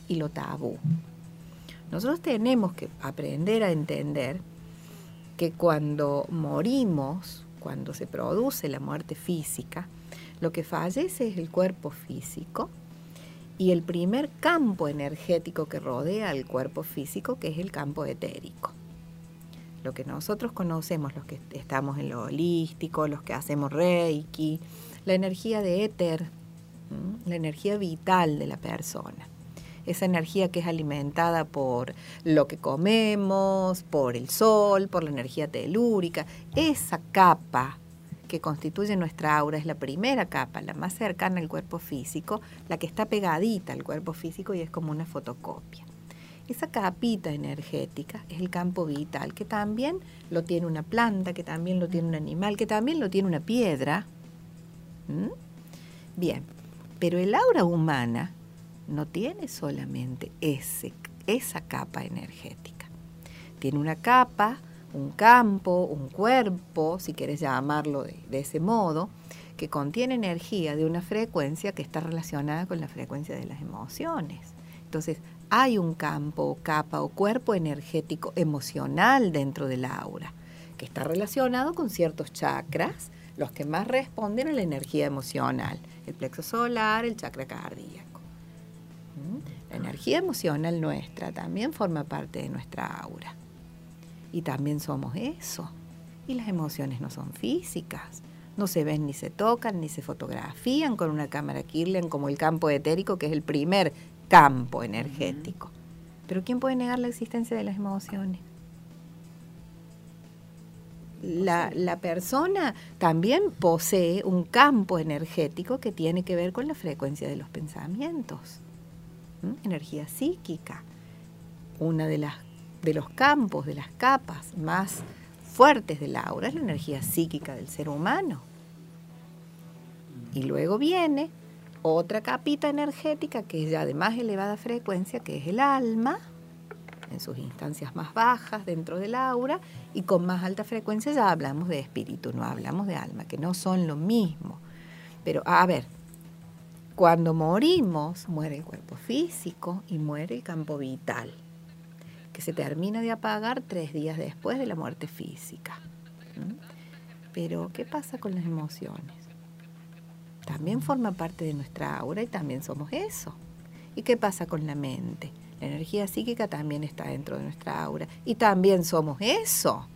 y lo tabú. Nosotros tenemos que aprender a entender que cuando morimos, cuando se produce la muerte física, lo que fallece es el cuerpo físico y el primer campo energético que rodea al cuerpo físico, que es el campo etérico. Lo que nosotros conocemos, los que estamos en lo holístico, los que hacemos reiki, la energía de éter, la energía vital de la persona. esa energía que es alimentada por lo que comemos, por el sol, por la energía telúrica, esa capa que constituye nuestra aura es la primera capa, la más cercana al cuerpo físico, la que está pegadita al cuerpo físico y es como una fotocopia. Esa capita energética es el campo vital, que también lo tiene una planta, que también lo tiene un animal, que también lo tiene una piedra. Bien, pero el aura humana no tiene solamente ese, esa capa energética. Tiene una capa, un campo, un cuerpo, si quieres llamarlo de, ese modo, que contiene energía de una frecuencia que está relacionada con la frecuencia de las emociones. Entonces, hay un campo capa o cuerpo energético emocional dentro del aura, que está relacionado con ciertos chakras, los que más responden a la energía emocional, el plexo solar, el chakra cardíaco. ¿Mm? La energía emocional nuestra también forma parte de nuestra aura. Y también somos eso. Y las emociones no son físicas. No se ven ni se tocan ni se fotografían con una cámara Kirlian como el campo etérico, que es el primer campo energético. Pero ¿quién puede negar la existencia de las emociones? La, la persona también posee un campo energético que tiene que ver con la frecuencia de los pensamientos. Energía psíquica. Una de las de los campos, de las capas más fuertes del aura es la energía psíquica del ser humano. Y luego viene otra capita energética que es ya de más elevada frecuencia, que es el alma, en sus instancias más bajas dentro del aura, y con más alta frecuencia ya hablamos de espíritu, no hablamos de alma, que no son lo mismo. Pero, a ver, cuando morimos, muere el cuerpo físico y muere el campo vital, que se termina de apagar tres días después de la muerte física. Pero, ¿qué pasa con las emociones? También forma parte de nuestra aura y también somos eso. ¿Y qué pasa con la mente? La energía psíquica también está dentro de nuestra aura y también somos eso.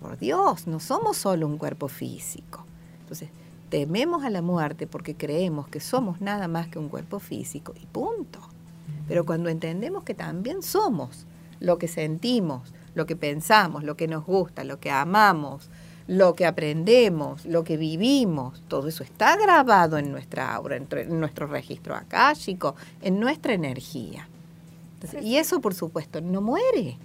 Por Dios, no somos solo un cuerpo físico. Entonces, tememos a la muerte porque creemos que somos nada más que un cuerpo físico y punto. Pero cuando entendemos que también somos lo que sentimos, lo que pensamos, lo que nos gusta, lo que amamos, lo que aprendemos, lo que vivimos, todo eso está grabado en nuestra aura, en, nuestro registro akáshico, en nuestra energía. Entonces, y eso, por supuesto, no muere.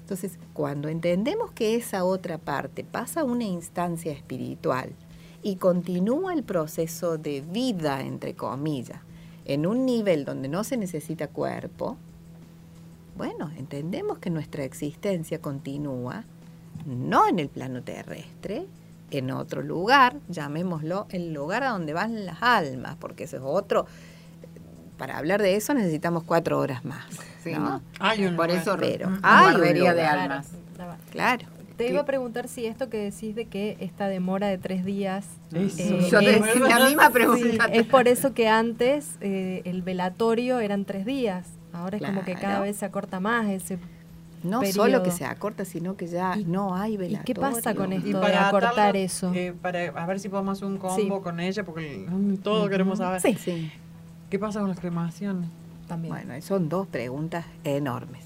Entonces, cuando entendemos que esa otra parte pasa a una instancia espiritual y continúa el proceso de vida, entre comillas, en un nivel donde no se necesita cuerpo, bueno, entendemos que nuestra existencia continúa no en el plano terrestre, en otro lugar, llamémoslo el lugar a donde van las almas, porque eso es otro. Para hablar de eso necesitamos cuatro horas más. Sí, ¿no? Hay un Por lugar. eso Pero hay un de almas. Claro. Te iba a preguntar si esto que decís de que esta demora de tres días Eso. eh, Yo te es, decía la [laughs] misma sí, pregunta. es por eso que antes eh, el velatorio eran tres días. Ahora es como que cada vez se acorta más ese. No periodo. solo que se acorta, sino que ya ¿Y- no hay ¿Y velatorio. qué pasa con Y esto de para acortar atarlo, eso? eh, para a ver si podemos hacer un combo Sí. con ella, porque [laughs] todo queremos saber. Sí. Sí. ¿Qué pasa con las cremaciones? También. Bueno, son dos preguntas enormes.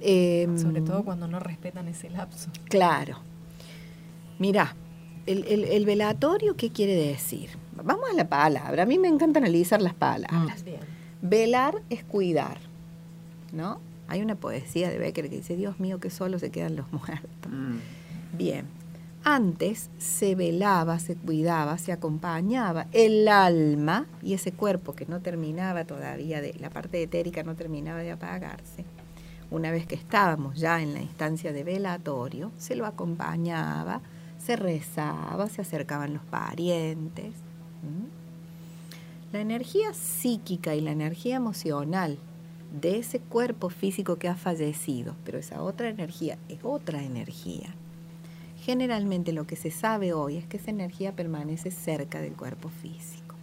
Em, Sobre todo cuando no respetan ese lapso. Claro. Mira, el, el- el velatorio, ¿qué quiere decir? Vamos a la palabra. A mí me encanta analizar las palabras. Bien. Velar es cuidar, ¿no? Hay una poesía de Becker que dice, Dios mío, que solo se quedan los [laughs] muertos. Mm. Bien. Antes se velaba, se cuidaba, se acompañaba el alma y ese cuerpo que no terminaba todavía de la parte etérica no terminaba de apagarse. Una vez que estábamos ya en la instancia de velatorio, se lo acompañaba, se rezaba, se acercaban los parientes. La energía psíquica y la energía emocional de ese cuerpo físico que ha fallecido, pero esa otra energía es otra energía. Generalmente lo que se sabe hoy es que esa energía permanece cerca del cuerpo físico.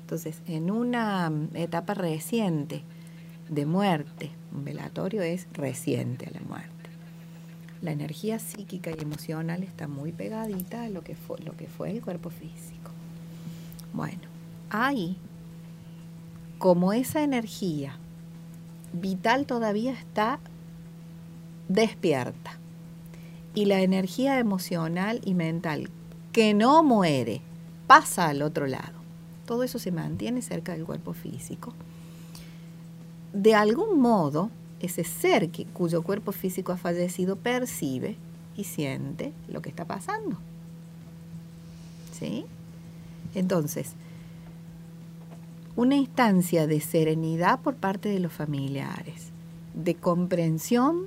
Entonces, en una mm, etapa reciente de muerte, un velatorio es reciente a la muerte. La energía psíquica y emocional está muy pegadita a lo que fue, lo que fue el cuerpo físico. Bueno, hay como esa energía vital todavía está despierta y la energía emocional y mental que no muere pasa al otro lado, todo eso se mantiene cerca del cuerpo físico, de algún modo ese ser que, cuyo cuerpo físico ha fallecido percibe y siente lo que está pasando. ¿Sí? Entonces, una instancia de serenidad por parte de los familiares, de comprensión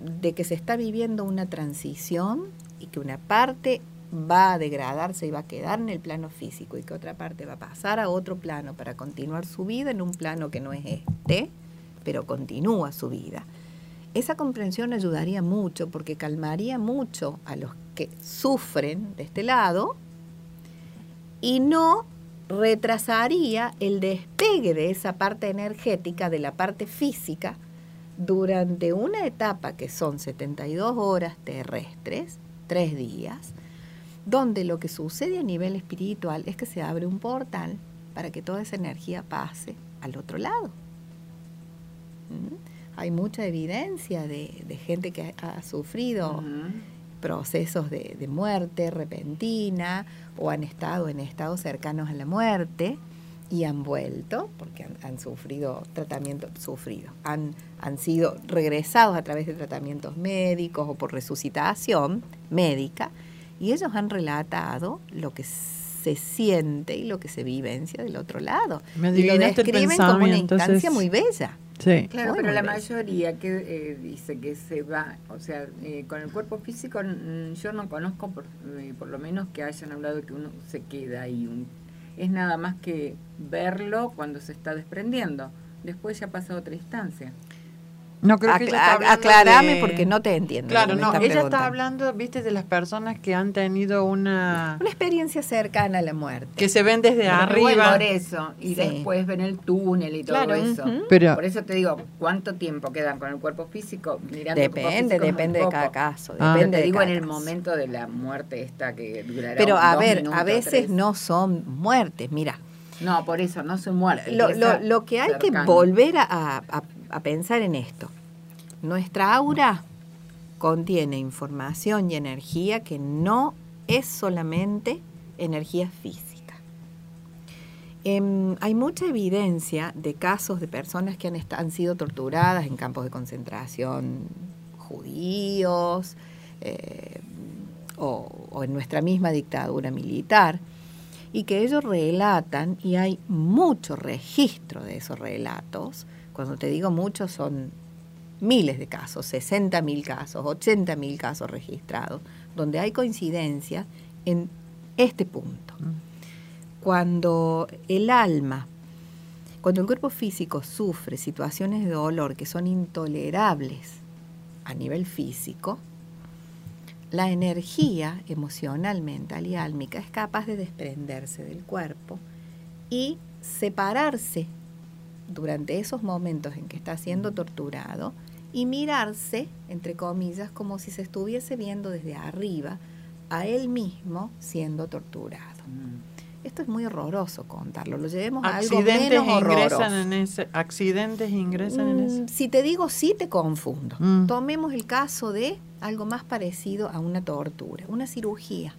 de que se está viviendo una transición y que una parte va a degradarse y va a quedar en el plano físico y que otra parte va a pasar a otro plano para continuar su vida en un plano que no es este, pero continúa su vida. Esa comprensión ayudaría mucho porque calmaría mucho a los que sufren de este lado y no retrasaría el despegue de esa parte energética, de la parte física, durante una etapa que son 72 horas terrestres, tres días, donde lo que sucede a nivel espiritual es que se abre un portal para que toda esa energía pase al otro lado. ¿Mm? Hay mucha evidencia de, de gente que ha, ha sufrido procesos de, de muerte repentina o han estado en estados cercanos a la muerte y han vuelto, porque han, han sufrido tratamiento, sufrido, han, han sido regresados a través de tratamientos médicos o por resucitación médica, y ellos han relatado lo que se siente y lo que se vivencia del otro lado. Me y lo describen como una instancia muy bella. Sí. Claro, Muy pero la mayoría que eh, dice que se va, o sea, eh, con el cuerpo físico, yo no conozco, por, eh, por lo menos que hayan hablado que uno se queda ahí. un- es nada más que verlo cuando se está desprendiendo. Después ya pasa a otra instancia. No creo que ella está Acla- hablando aclarame de- porque no te entiendo. Claro, que no, ella está hablando, viste, de las personas que han tenido una... Una experiencia cercana a la muerte. que se ven desde Pero arriba. Por eso, y Sí. después ven el túnel y todo Claro, eso. Pero Por eso te digo, ¿cuánto tiempo quedan con el cuerpo físico? Mirando el cuerpo Depende, físico depende de cada caso. Ah. Depende te de digo cada en el caso. momento de la muerte esta que durará Pero a dos ver, minutos, a veces tres. no son muertes. Mira, No, por eso, no son muertes. lo, esa lo- lo que hay que volver a, a- a pensar en esto. Nuestra aura contiene información y energía que no es solamente energía física. Em, hay mucha evidencia de casos de personas que han, sido torturadas en campos de concentración judíos eh, o, o en nuestra misma dictadura militar y que ellos relatan y hay mucho registro de esos relatos. Cuando te digo muchos son miles de casos, 60 mil casos, 80 mil casos registrados, donde hay coincidencias en este punto. Cuando el alma, cuando el cuerpo físico sufre situaciones de dolor que son intolerables a nivel físico, la energía emocional, mental y álmica es capaz de desprenderse del cuerpo y separarse durante esos momentos en que está siendo torturado y mirarse, entre comillas, como si se estuviese viendo desde arriba a él mismo siendo torturado. Esto es muy horroroso contarlo, lo llevemos a algo accidentes menos ingresan horroroso. en ese accidentes ingresan en Mm, ese Si te digo sí, te confundo. Mm. Tomemos el caso de algo más parecido a una tortura, una cirugía.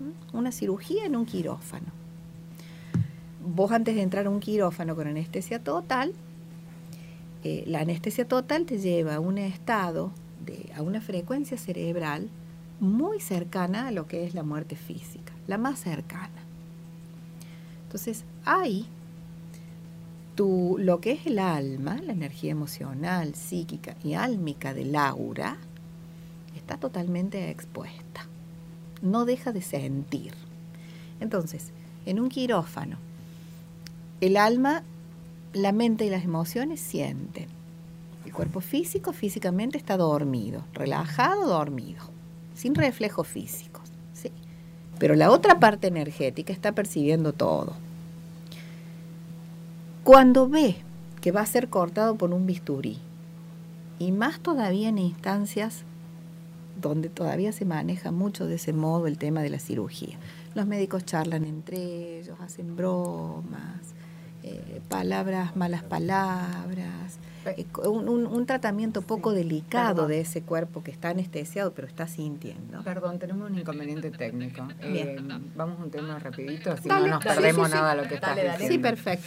¿Mm? Una cirugía en un quirófano. Vos antes de entrar a un quirófano con anestesia total, eh, la anestesia total te lleva a un estado, de, a una frecuencia cerebral muy cercana a lo que es la muerte física, la más cercana. Entonces, ahí tu, lo que es el alma, la energía emocional, psíquica y álmica del aura, está totalmente expuesta. No deja de sentir. Entonces, en un quirófano, el alma, la mente y las emociones sienten. El cuerpo físico físicamente está dormido, relajado, dormido, sin reflejos físicos. ¿sí? Pero la otra parte energética está percibiendo todo. Cuando ve que va a ser cortado por un bisturí, y más todavía en instancias donde todavía se maneja mucho de ese modo el tema de la cirugía. Los médicos charlan entre ellos, hacen bromas, eh, palabras, malas palabras, eh, un, un- un tratamiento poco delicado Perdón. de ese cuerpo que está anestesiado pero está sintiendo. Perdón, tenemos un inconveniente técnico. Eh, vamos a un tema rapidito, así Dale, no nos dale, perdemos sí, sí. nada de lo que estás Sí, diciendo. perfecto.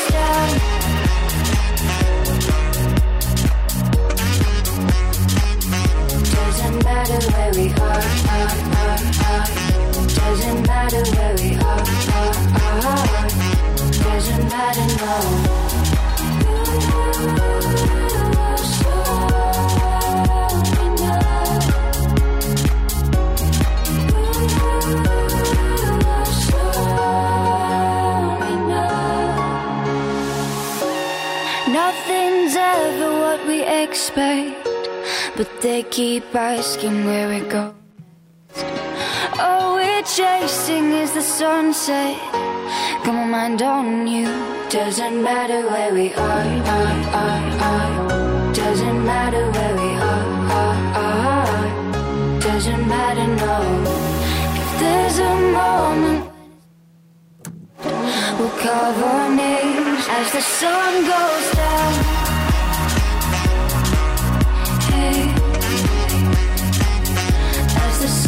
very hard. Ah, ah, ah. Doesn't matter very hard. Ah, ah, ah. Doesn't matter no. Nothing's ever what we expect but they keep asking where we go. All we're chasing is the sunset. Got my mind on you. Doesn't matter where we are, are, are, are. Doesn't matter where we are, are, are. Doesn't matter, no. If there's a moment We'll carve our names as the sun goes down.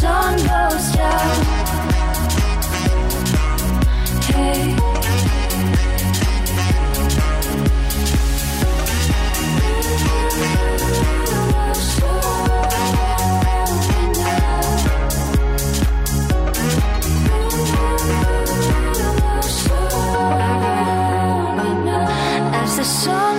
Sun goes down. Hey. As the sun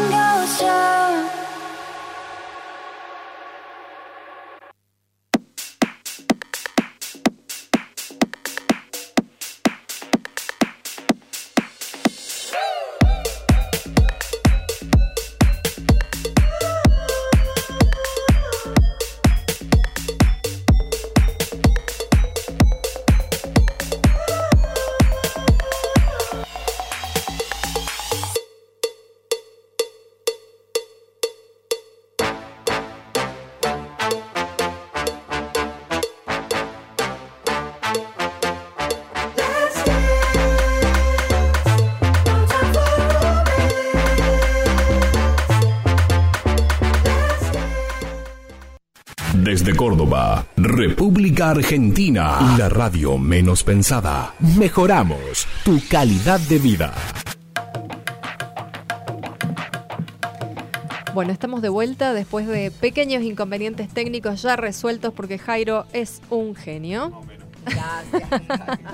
Desde Córdoba, República Argentina, la radio menos pensada. Mejoramos tu calidad de vida. Bueno, estamos de vuelta después de pequeños inconvenientes técnicos ya resueltos porque Jairo es un genio. Gracias. [laughs]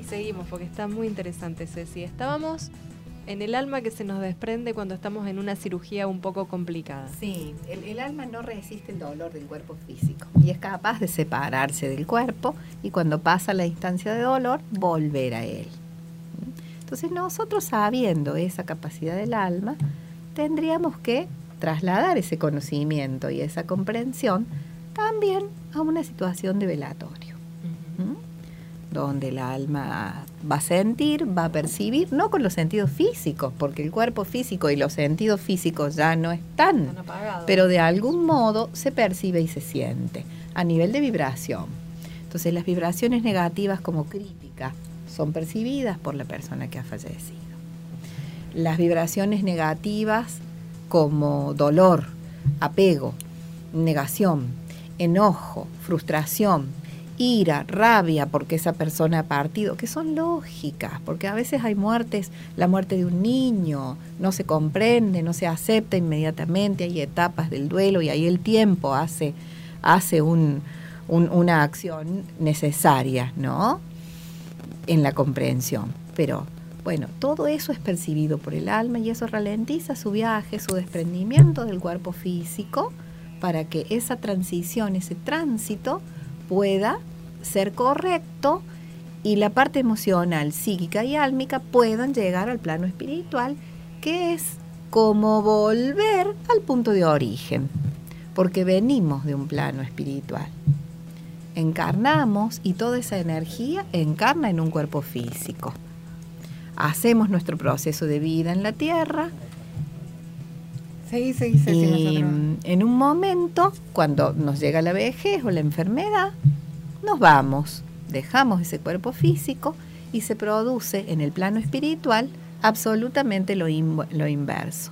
Y seguimos porque está muy interesante, Ceci. Estábamos en el alma que se nos desprende cuando estamos en una cirugía un poco complicada. Sí, el, el alma no resiste el dolor del cuerpo físico y es capaz de separarse del cuerpo y cuando pasa la instancia de dolor, volver a él. Entonces nosotros sabiendo esa capacidad del alma, tendríamos que trasladar ese conocimiento y esa comprensión también a una situación de velatorio. ¿m? donde el alma va a sentir, va a percibir, no con los sentidos físicos, porque el cuerpo físico y los sentidos físicos ya no están, pero de algún modo se percibe y se siente a nivel de vibración. Entonces las vibraciones negativas como crítica, son percibidas por la persona que ha fallecido. Las vibraciones negativas como dolor, apego, negación, enojo, frustración, ira, rabia porque esa persona ha partido, que son lógicas, porque a veces hay muertes, la muerte de un niño, no se comprende, no se acepta inmediatamente, hay etapas del duelo y ahí el tiempo hace, hace un- un- una acción necesaria, ¿no? En la comprensión. Pero bueno, todo eso es percibido por el alma y eso ralentiza su viaje, su desprendimiento del cuerpo físico, para que esa transición, ese tránsito, pueda ser correcto y la parte emocional, psíquica y álmica puedan llegar al plano espiritual, que es como volver al punto de origen, porque venimos de un plano espiritual. Encarnamos y toda esa energía encarna en un cuerpo físico. Hacemos nuestro proceso de vida en la tierra Seguí, seguí, seguí. y nosotros. en un momento, cuando nos llega la vejez o la enfermedad, nos vamos, dejamos ese cuerpo físico y se produce en el plano espiritual absolutamente lo inverso.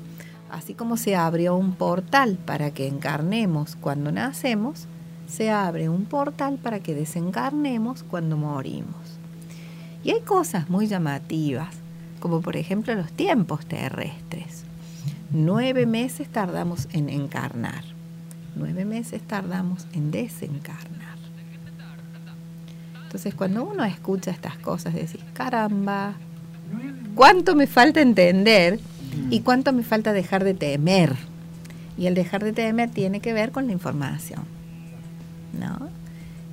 Así como se abrió un portal para que encarnemos cuando nacemos, se abre un portal para que desencarnemos cuando morimos. Y hay cosas muy llamativas, como por ejemplo los tiempos terrestres. Nueve meses tardamos en encarnar. Nueve meses tardamos en desencarnar. Entonces cuando uno escucha estas cosas, decís, caramba, ¿cuánto me falta entender y cuánto me falta dejar de temer? Y el dejar de temer tiene que ver con la información. ¿No?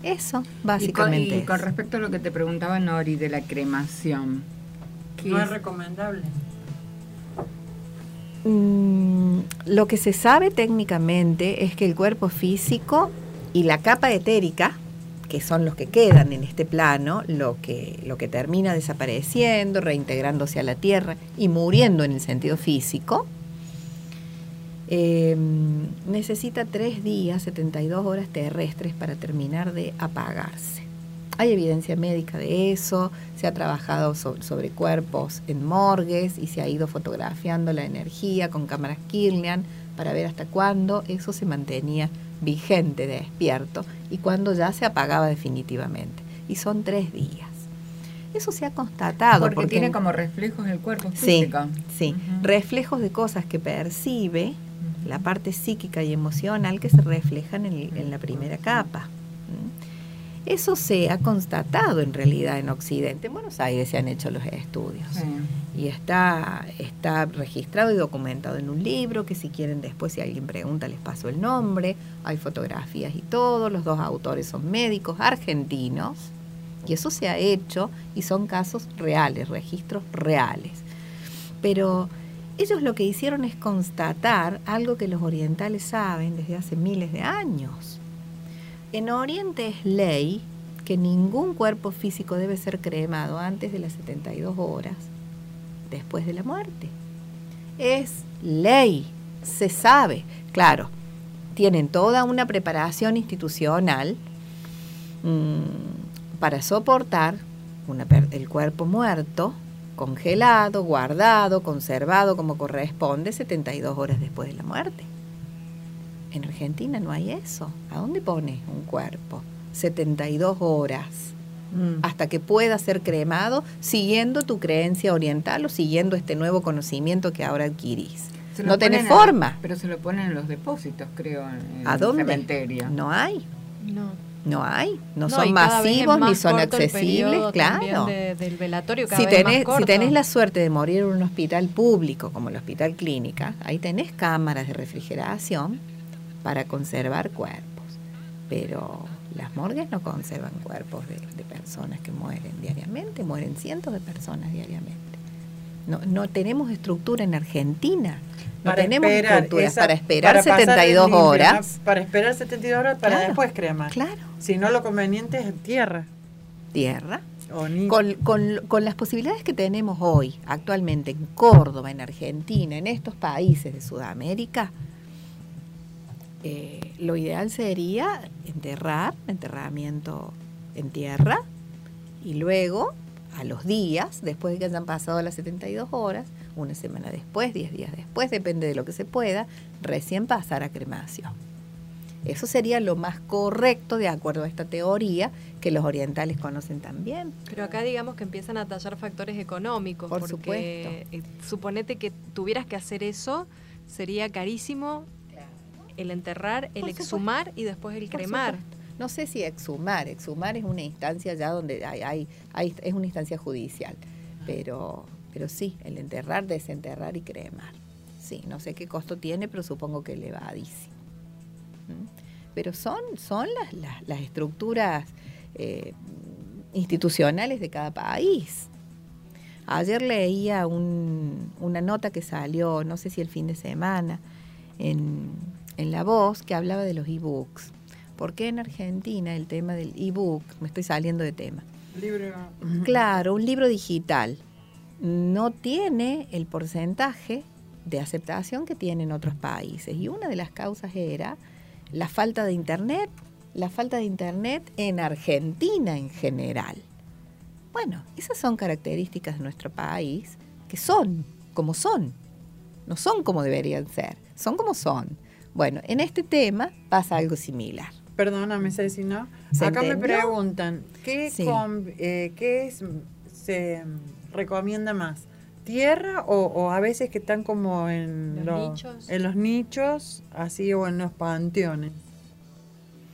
Eso, Y con, básicamente. y con respecto a lo que te preguntaba Nori de la cremación. ¿qué No es es? recomendable. Mm, lo que se sabe técnicamente es que el cuerpo físico y la capa etérica, que son los que quedan en este plano, lo que, lo que termina desapareciendo, reintegrándose a la tierra y muriendo en el sentido físico, eh, necesita tres días, 72 horas terrestres para terminar de apagarse. Hay evidencia médica de eso, se ha trabajado so- sobre cuerpos en morgues y se ha ido fotografiando la energía con cámaras Kirlian para ver hasta cuándo eso se mantenía vigente, despierto, y cuándo ya se apagaba definitivamente. Y son tres días. Eso se ha constatado. Porque, tiene en- como reflejos el cuerpo Sí, físico. sí. Ujú. Reflejos de cosas que percibe, la parte psíquica y emocional que se reflejan en la primera capa. ¿Mm? Eso se ha constatado en realidad en Occidente. En Buenos Aires se han hecho los estudios. Sí. Y está, está registrado y documentado en un libro que si quieren después, si alguien pregunta, les paso el nombre. Hay fotografías y todo. Los dos autores son médicos argentinos. Y eso se ha hecho y son casos reales, registros reales. Pero ellos lo que hicieron es constatar algo que los orientales saben desde hace miles de años. En Oriente es ley que ningún cuerpo físico debe ser cremado antes de las 72 horas después de la muerte. Es ley, se sabe. Claro, tienen toda una preparación institucional mm, para soportar una el cuerpo muerto, congelado, guardado, conservado como corresponde 72 horas después de la muerte. En Argentina no hay eso. ¿A dónde pones un cuerpo? 72 horas Mm. hasta que pueda ser cremado siguiendo tu creencia oriental o siguiendo este nuevo conocimiento que ahora adquirís. No tenés forma. pero se lo ponen en los depósitos, creo, en ¿A el dónde? cementerio. No hay, No. no hay. No, No, son masivos ni son el accesibles, claro. de- del velatorio cada Si vez más tenés, si tenés la suerte de morir en un hospital público como el Hospital Clínica, ahí tenés cámaras de refrigeración para conservar cuerpos. Pero las morgues no conservan cuerpos de, de personas que mueren diariamente, mueren cientos de personas diariamente. No, no tenemos estructura en Argentina. No Para tenemos esperar esa- para esperar para pasar el 72 limpio, horas. ¿no? Para esperar 72 horas para Claro, después cremar. Claro, Si no, lo conveniente es tierra. tierra. O Con, con- con las posibilidades que tenemos hoy, actualmente en Córdoba, en Argentina, en estos países de Sudamérica, eh, lo ideal sería enterrar, enterramiento en tierra, y luego a los días, después de que hayan pasado las 72 horas, una semana después, 10 días después, depende de lo que se pueda, recién pasar a cremación. Eso sería lo más correcto de acuerdo a esta teoría que los orientales conocen también. Pero acá digamos que empiezan a tallar factores económicos. Por porque, supuesto. eh, suponete que tuvieras que hacer eso, sería carísimo el enterrar, el Por exhumar y después el Por cremar. supuesto. No sé si exhumar, exhumar es una instancia ya donde hay, hay, hay- es una instancia judicial, pero, pero sí, el enterrar, desenterrar y cremar. Sí, no sé qué costo tiene, pero supongo que elevadísimo. ¿Mm? Pero son, son las, las, las estructuras eh, institucionales de cada país. Ayer leía un- una nota que salió, no sé si el fin de semana, en, en La Voz, que hablaba de los e-books. ¿Por qué en Argentina el tema del e-book, me estoy saliendo de tema, Libro. Claro, un libro digital no tiene el porcentaje de aceptación que tiene en otros países. Y una de las causas era la falta de Internet, la falta de Internet en Argentina en general. Bueno, esas son características de nuestro país que son como son, no son como deberían ser, son como son. Bueno, en este tema pasa algo similar. Perdóname, Ceci, ¿no? ¿Se Acá me preguntan, ¿qué, Sí. com- eh, qué es, se recomienda más? ¿Tierra o, o a veces que están como en Los lo- nichos. en los nichos, así o en los panteones?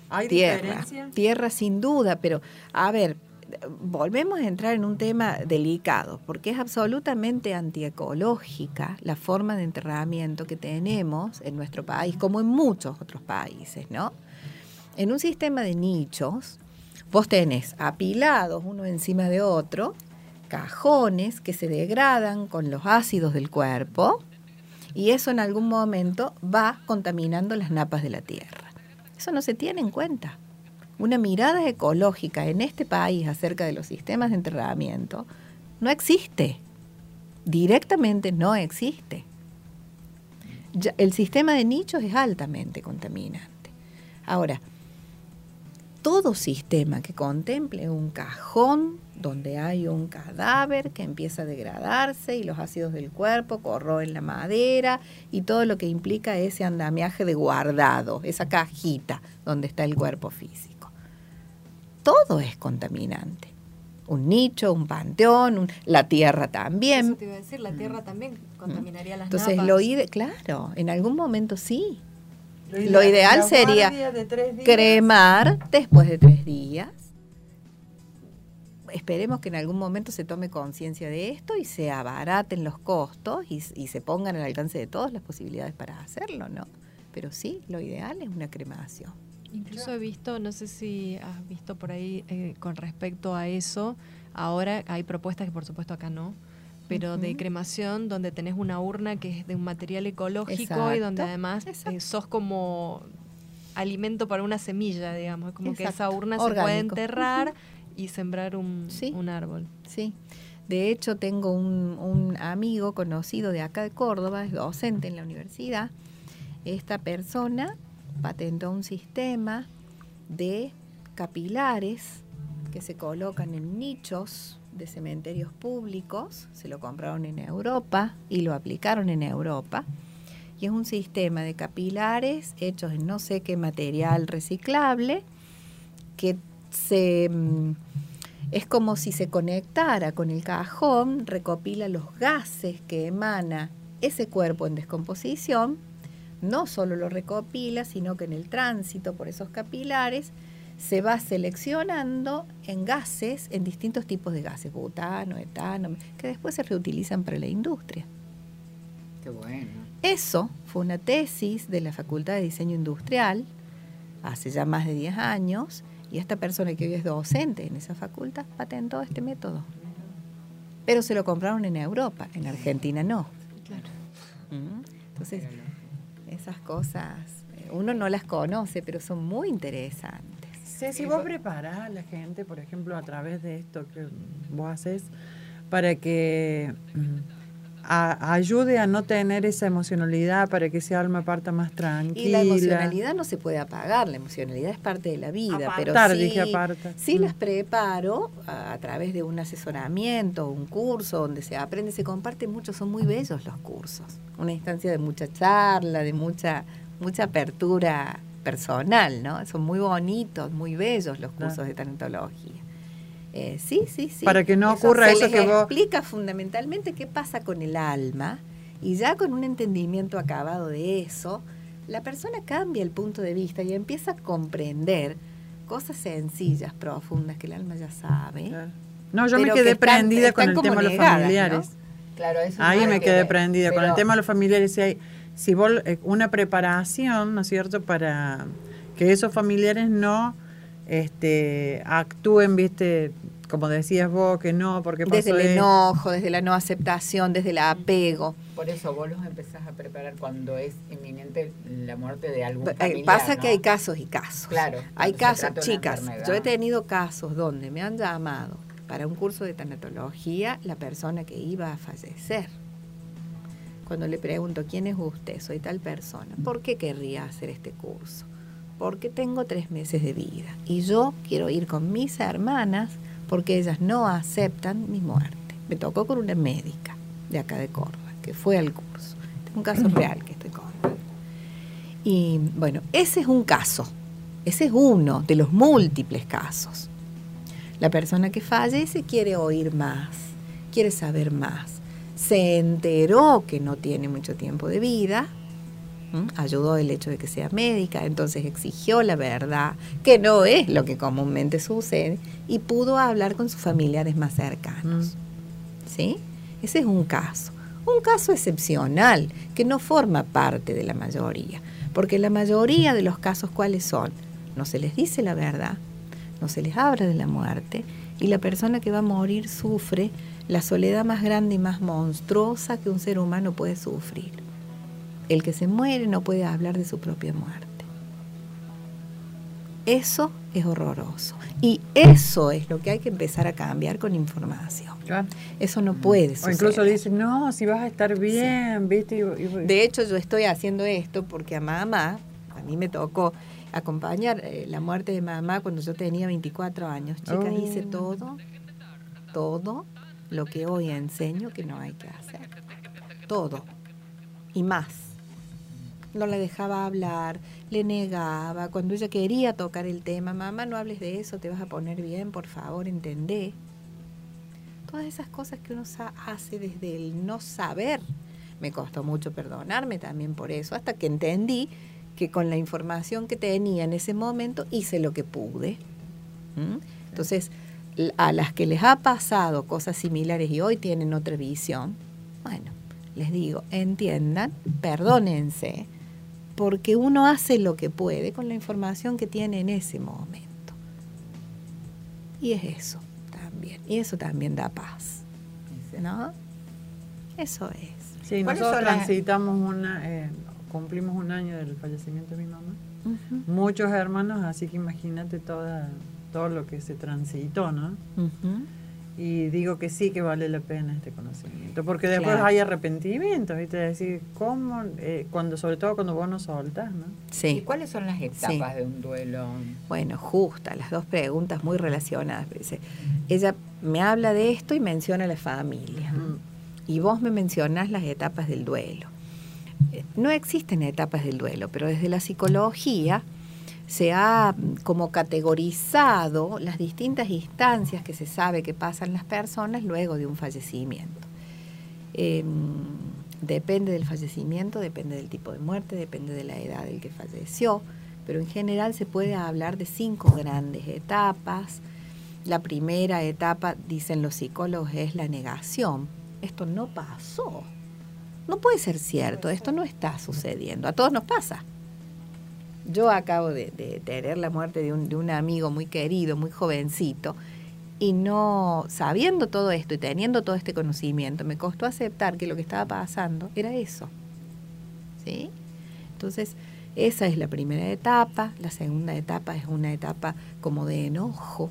¿Hay tierra, diferencia? tierra sin duda, pero a ver, volvemos a entrar en un tema delicado, porque es absolutamente antiecológica la forma de enterramiento que tenemos en nuestro país, como en muchos otros países, ¿no? En un sistema de nichos, vos tenés apilados uno encima de otro, cajones que se degradan con los ácidos del cuerpo, y eso en algún momento va contaminando las napas de la tierra. Eso no se tiene en cuenta. Una mirada ecológica en este país acerca de los sistemas de enterramiento no existe. Directamente no existe. El sistema de nichos es altamente contaminante. Ahora, todo sistema que contemple un cajón donde hay un cadáver que empieza a degradarse y los ácidos del cuerpo corroen la madera y todo lo que implica ese andamiaje de guardado, esa cajita donde está el cuerpo físico. Todo es contaminante. Un nicho, un panteón, un- la tierra Eso también. te iba a decir, la tierra también contaminaría las Entonces, napas. lo ide claro, en algún momento sí. Lo Lo ideal sería guardia de tres días. cremar después de tres días. Esperemos que en algún momento se tome conciencia de esto y se abaraten los costos y, y se pongan al alcance de todos las posibilidades para hacerlo, ¿no? Pero sí, lo ideal es una cremación. Incluso he visto, no sé si has visto por ahí eh, con respecto a eso, ahora hay propuestas que por supuesto acá no, pero de cremación donde tenés una urna que es de un material ecológico y donde además eh, sos como alimento para una semilla, digamos, como que esa urna se puede enterrar y sembrar un, Sí. un árbol. Sí. De hecho, tengo un, un amigo conocido de acá de Córdoba, es docente en la universidad. Esta persona patentó un sistema de capilares que se colocan en nichos de cementerios públicos, se lo compraron en Europa y lo aplicaron en Europa. Y es un sistema de capilares hechos en no sé qué material reciclable que mm, es como si se conectara con el cajón, recopila los gases que emana ese cuerpo en descomposición, no solo lo recopila, sino que en el tránsito por esos capilares se va seleccionando en gases, en distintos tipos de gases, butano, etano, que después se reutilizan para la industria. Qué bueno. Eso fue una tesis de la Facultad de Diseño Industrial hace ya más de 10 años y esta persona que hoy es docente en esa facultad patentó este método. Pero se lo compraron en Europa, en Argentina no. Mm, Entonces, esas cosas eh, uno no las conoce, pero son muy interesantes. Ceci, vos preparás a la gente, por ejemplo, a través de esto que vos haces, para que mm, a- ayude a no tener esa emocionalidad para que ese alma parta más tranquila. Y la emocionalidad no se puede apagar, la emocionalidad es parte de la vida. pero Apartar, sí, dije aparta. sí Mm. las preparo a, a través de un asesoramiento, un curso donde se aprende, se comparte mucho, son muy bellos los cursos. Una instancia de mucha charla, de mucha, mucha apertura personal, ¿no? Son muy bonitos, muy bellos los cursos Claro. de tanatología. Eh, sí, sí, sí. Para que no ocurra se eso les que vos- explica fundamentalmente qué pasa con el alma y ya con un entendimiento acabado de eso, la persona cambia el punto de vista y empieza a comprender cosas sencillas, profundas que el alma ya sabe. No, yo me quedé que están- prendida con están el tema de los familiares. ¿no? Claro, eso Ahí me que quedé ver. prendida con el tema de los familiares. Si hay, si vos, eh, una preparación, ¿no es cierto?, para que esos familiares no este, actúen, viste, como decías vos, que no, porque pasó Desde el esto. enojo, desde la no aceptación, desde el apego. Por eso vos los empezás a preparar cuando es inminente la muerte de algún Eh, familiar, Pasa ¿no? que hay casos y casos. Claro, Hay casos, chicas, enfermedad. yo he tenido casos donde me han llamado para un curso de tanatología la persona que iba a fallecer. Cuando le pregunto, ¿quién es usted? Soy tal persona. ¿Por qué querría hacer este curso? Porque tengo tres meses de vida y yo quiero ir con mis hermanas porque ellas no aceptan mi muerte. Me tocó con una médica de acá de Córdoba, que fue al curso. Es un caso [clears throat] real que estoy contando. Y bueno, ese es un caso, ese es uno de los múltiples casos. La persona que fallece quiere oír más, quiere saber más. Se enteró que no tiene mucho tiempo de vida, ¿m? ayudó el hecho de que sea médica, entonces exigió la verdad, que no es lo que comúnmente sucede, y pudo hablar con sus familiares más cercanos. ¿Sí? Ese es un caso. Un caso excepcional que no forma parte de la mayoría. Porque la mayoría de los casos, ¿cuáles son? No se les dice la verdad, no se les habla de la muerte y la persona que va a morir sufre la soledad más grande y más monstruosa que un ser humano puede sufrir. El que se muere no puede hablar de su propia muerte. Eso es horroroso. Y eso es lo que hay que empezar a cambiar con información. Eso no puede O suceder. incluso le dicen, no, si vas a estar bien, ¿viste? Y- y- De hecho, yo estoy haciendo esto porque a mamá, a mí me tocó acompañar eh, la muerte de mamá cuando yo tenía 24 años. Chicas, Oh. hice todo, todo lo que hoy enseño que no hay que hacer. Todo. Y más. No la dejaba hablar, le negaba. Cuando ella quería tocar el tema, mamá, no hables de eso, te vas a poner bien, por favor, entendé. Todas esas cosas que uno hace desde el no saber. Me costó mucho perdonarme también por eso, hasta que entendí que con la información que tenía en ese momento hice lo que pude. Entonces, a las que les ha pasado cosas similares y hoy tienen otra visión, bueno, les digo, entiendan, perdónense, porque uno hace lo que puede con la información que tiene en ese momento. Y es eso también, y eso también da paz, ¿no? Eso es. Sí, ¿Cuáles nosotros transitamos una, eh, cumplimos un año del fallecimiento de mi mamá. Muchos hermanos, así que imagínate toda, todo lo que se transitó, ¿no? Ujú. Y digo que sí que vale la pena este conocimiento, porque después Claro. hay arrepentimiento, ¿viste? Decir, ¿cómo? Eh, cuando, sobre todo cuando vos no soltás, ¿no? Sí. ¿Y cuáles son las etapas de un duelo? Bueno, justa, las dos preguntas muy relacionadas. Dice, ella me habla de esto y menciona la familia. Y vos me mencionás las etapas del duelo. Eh, No existen etapas del duelo, pero desde la psicología se ha mm, como categorizado las distintas instancias que se sabe que pasan las personas luego de un fallecimiento. Em, depende del fallecimiento, depende del tipo de muerte, depende de la edad del que falleció, pero en general se puede hablar de cinco grandes etapas. La primera etapa, dicen los psicólogos, es la negación. Esto no pasó. No puede ser cierto, esto no está sucediendo. A todos nos pasa. Yo acabo de, tener la muerte de un, de un amigo muy querido, muy jovencito, y no sabiendo todo esto y teniendo todo este conocimiento, me costó aceptar que lo que estaba pasando era eso. ¿Sí? Entonces, esa es la primera etapa. La segunda etapa es una etapa como de enojo.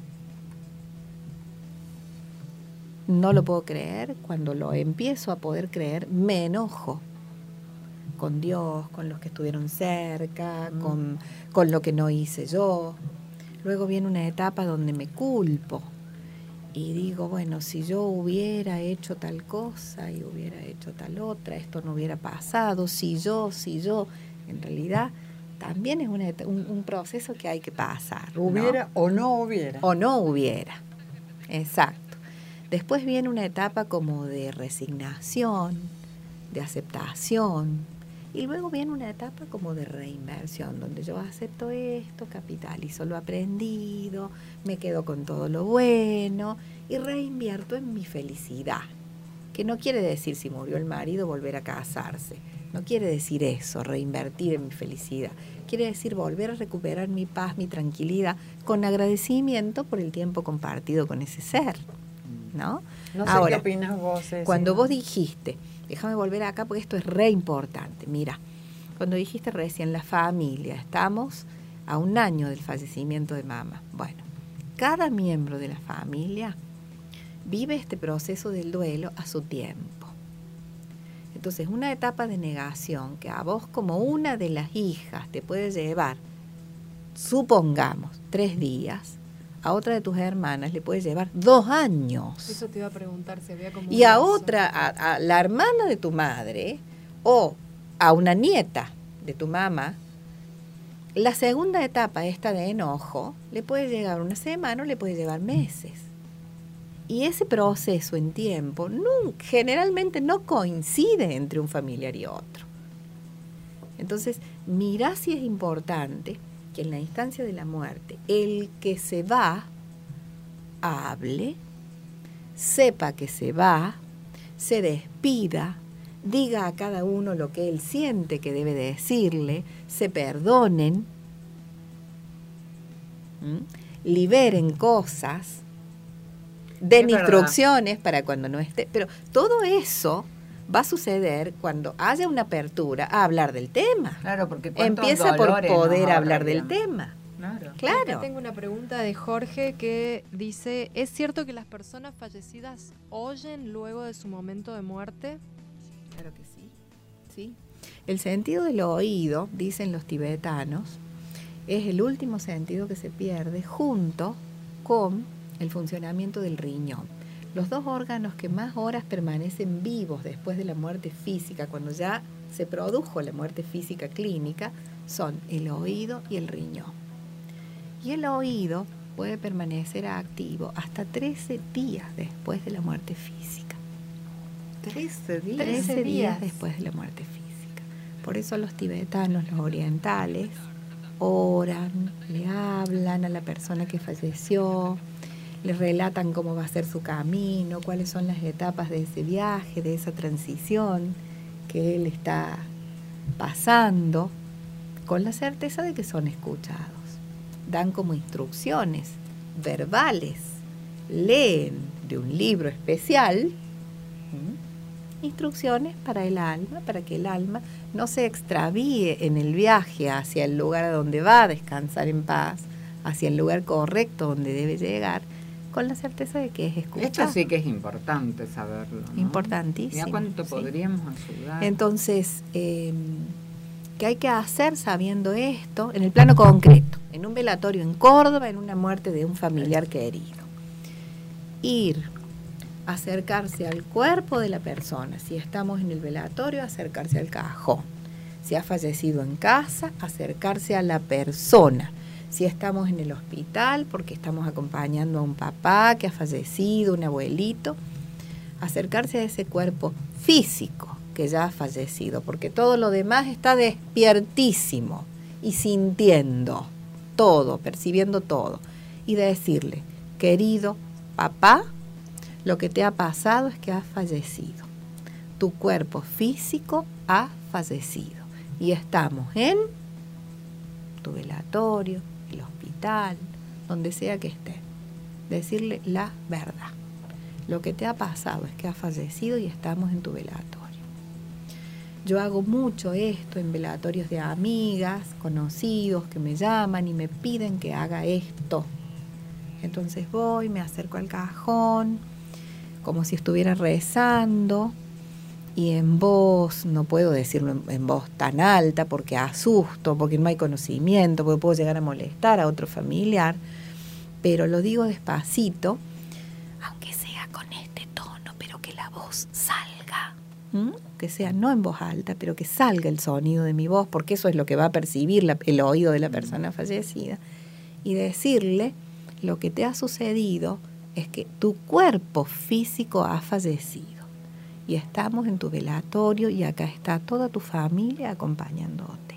no lo puedo creer, cuando lo empiezo a poder creer, me enojo con Dios, con los que estuvieron cerca, con, con lo que no hice yo. Luego viene una etapa donde me culpo y digo, bueno, si yo hubiera hecho tal cosa y hubiera hecho tal otra, esto no hubiera pasado, si yo, si yo, en realidad también es una un, un proceso que hay que pasar. ¿no? Hubiera o no hubiera. o no hubiera. Exacto. Después viene una etapa como de resignación, de aceptación, y luego viene una etapa como de reinversión, donde yo acepto esto, capitalizo lo aprendido, me quedo con todo lo bueno y reinvierto en mi felicidad. Que no quiere decir si murió el marido volver a casarse. No quiere decir eso, reinvertir en mi felicidad. Quiere decir volver a recuperar mi paz, mi tranquilidad, con agradecimiento por el tiempo compartido con ese ser. ¿No? No sé Ahora, qué opinas vos, cuando vos dijiste, déjame volver acá porque esto es re importante. Mira, cuando dijiste recién la familia, estamos a un año del fallecimiento de mamá. Bueno, cada miembro de la familia vive este proceso del duelo a su tiempo. Entonces, una etapa de negación que a vos como una de las hijas te puede llevar, supongamos, tres días, a otra de tus hermanas le puede llevar dos años Eso te iba a preguntar si había como y a otra, a, a la hermana de tu madre o a una nieta de tu mamá, la segunda etapa, esta de enojo, le puede llegar una semana o le puede llevar meses. Y ese proceso en tiempo generalmente no coincide entre un familiar y otro. Entonces, mira si es importante que en la instancia de la muerte, el que se va hable, sepa que se va, se despida, diga a cada uno lo que él siente que debe decirle, se perdonen, liberen cosas, den Es verdad. instrucciones para cuando no esté. Pero todo eso va a suceder cuando haya una apertura a hablar del tema. Claro, porque Empieza por poder hablar del tema. Claro. Claro. tengo una pregunta de Jorge que dice, ¿es cierto que las personas fallecidas oyen luego de su momento de muerte? Claro que sí. sí. El sentido del oído, dicen los tibetanos, es el último sentido que se pierde junto con el funcionamiento del riñón. Los dos órganos que más horas permanecen vivos después de la muerte física, cuando ya se produjo la muerte física clínica, son el oído y el riñón. Y el oído puede permanecer activo hasta 13 días después de la muerte física. 13 días. 13 días después de la muerte física. Por eso los tibetanos, los orientales, oran, le hablan a la persona que falleció, le relatan cómo va a ser su camino, cuáles son las etapas de ese viaje, de esa transición que él está pasando, con la certeza de que son escuchados. Dan como instrucciones verbales, leen de un libro especial instrucciones para el alma, para que el alma no se extravíe en el viaje hacia el lugar a donde va a descansar en paz, hacia el lugar correcto donde debe llegar, con la certeza de que es Esto escuchado. sí que es importante saberlo. ¿no? Importantísimo, Mira cuánto sí. podríamos ayudar. Entonces, eh, ¿qué hay que hacer sabiendo esto en el plano concreto? En un velatorio en Córdoba, en una muerte de un familiar querido. Ir, acercarse al cuerpo de la persona. Si estamos en el velatorio, acercarse al cajón. Si ha fallecido en casa, acercarse a la persona. Si estamos en el hospital, porque estamos acompañando a un papá que ha fallecido, un abuelito, acercarse a ese cuerpo físico que ya ha fallecido, porque todo lo demás está despiertísimo y sintiendo todo, percibiendo todo, y decirle, querido papá, lo que te ha pasado es que has fallecido. Tu cuerpo físico ha fallecido. Y estamos en tu velatorio, el hospital, donde sea que esté. Decirle la verdad. Lo que te ha pasado es que has fallecido y estamos en tu velatorio. Yo hago mucho esto en velatorios de amigas, conocidos que me llaman y me piden que haga esto. Entonces voy, me acerco al cajón, como si estuviera rezando y en voz, no puedo decirlo en, voz tan alta porque asusto, porque no hay conocimiento, porque puedo llegar a molestar a otro familiar, pero lo digo despacito, aunque sea con este tono, pero que la voz salga. Que sea no en voz alta, pero que salga el sonido de mi voz, porque eso es lo que va a percibir el oído de la persona fallecida. Y decirle, lo que te ha sucedido es que tu cuerpo físico ha fallecido. Y estamos en tu velatorio y acá está toda tu familia acompañándote.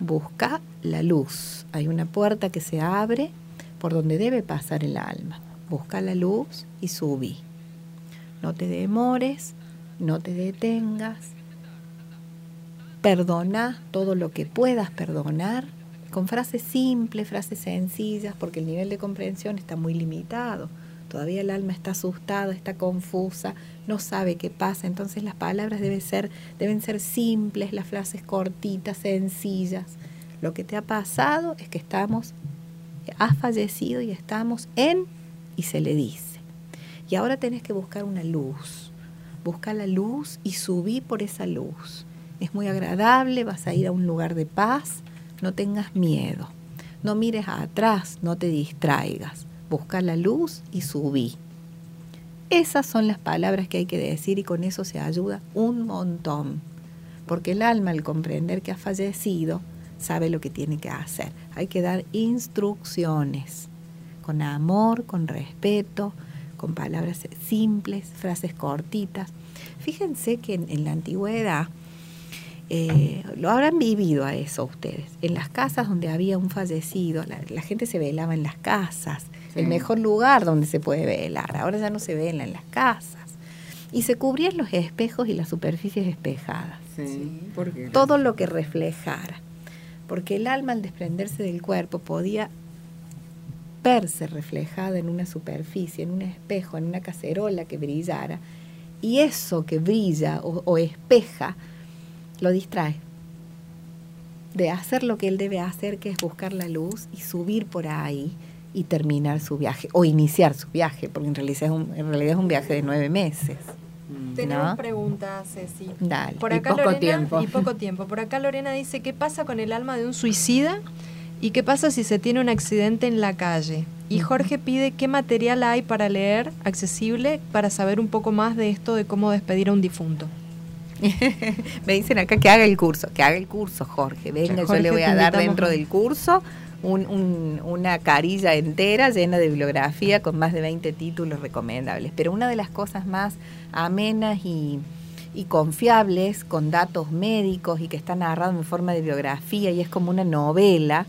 Busca la luz. Hay una puerta que se abre por donde debe pasar el alma. Busca la luz y subí. No te demores, no te detengas. Perdona todo lo que puedas perdonar con frases simples, frases sencillas, porque el nivel de comprensión está muy limitado. Todavía el alma está asustada, está confusa, no sabe qué pasa. Entonces las palabras deben ser, deben ser simples, las frases cortitas, sencillas. Lo que te ha pasado es que estamos, has fallecido y estamos en, y se le dice. Y ahora tenés que buscar una luz. Busca la luz y subí por esa luz. Es muy agradable, vas a ir a un lugar de paz, no tengas miedo. No mires atrás, no te distraigas. Busca la luz y subí. Esas son las palabras que hay que decir y con eso se ayuda un montón. Porque el alma al comprender que ha fallecido sabe lo que tiene que hacer. Hay que dar instrucciones con amor, con respeto, con palabras simples, frases cortitas. Fíjense que en, la antigüedad, eh, lo habrán vivido a eso ustedes. En las casas donde había un fallecido, la gente se velaba en las casas, el Sí. mejor lugar donde se puede velar. Ahora ya no se vela en las casas. Y se cubrían los espejos y las superficies espejadas Sí, porque todo lo que reflejara. Porque el alma al desprenderse del cuerpo podía verse reflejada en una superficie, en un espejo, en una cacerola que brillara. Y eso que brilla o, o espeja lo distrae de hacer lo que él debe hacer, que es buscar la luz y subir por ahí y terminar su viaje, o iniciar su viaje, porque en realidad es un, en realidad es un viaje de nueve meses. Tenemos ¿no? preguntas, Ceci. Dale. Por Y acá poco Lorena, tiempo. Y poco tiempo. Por acá Lorena dice, ¿qué pasa con el alma de un suicida? ¿Y qué pasa si se tiene un accidente en la calle? Y Jorge pide qué material hay para leer, accesible, para saber un poco más de esto de cómo despedir a un difunto. [laughs] Me dicen acá que haga el curso, que haga el curso, Jorge. Venga, yo Jorge, le voy a dar invitamos dentro del curso un- un- una carilla entera llena de bibliografía con más de 20 títulos recomendables. Pero una de las cosas más amenas y, y confiables, con datos médicos y que está narrado en forma de biografía y es como una novela,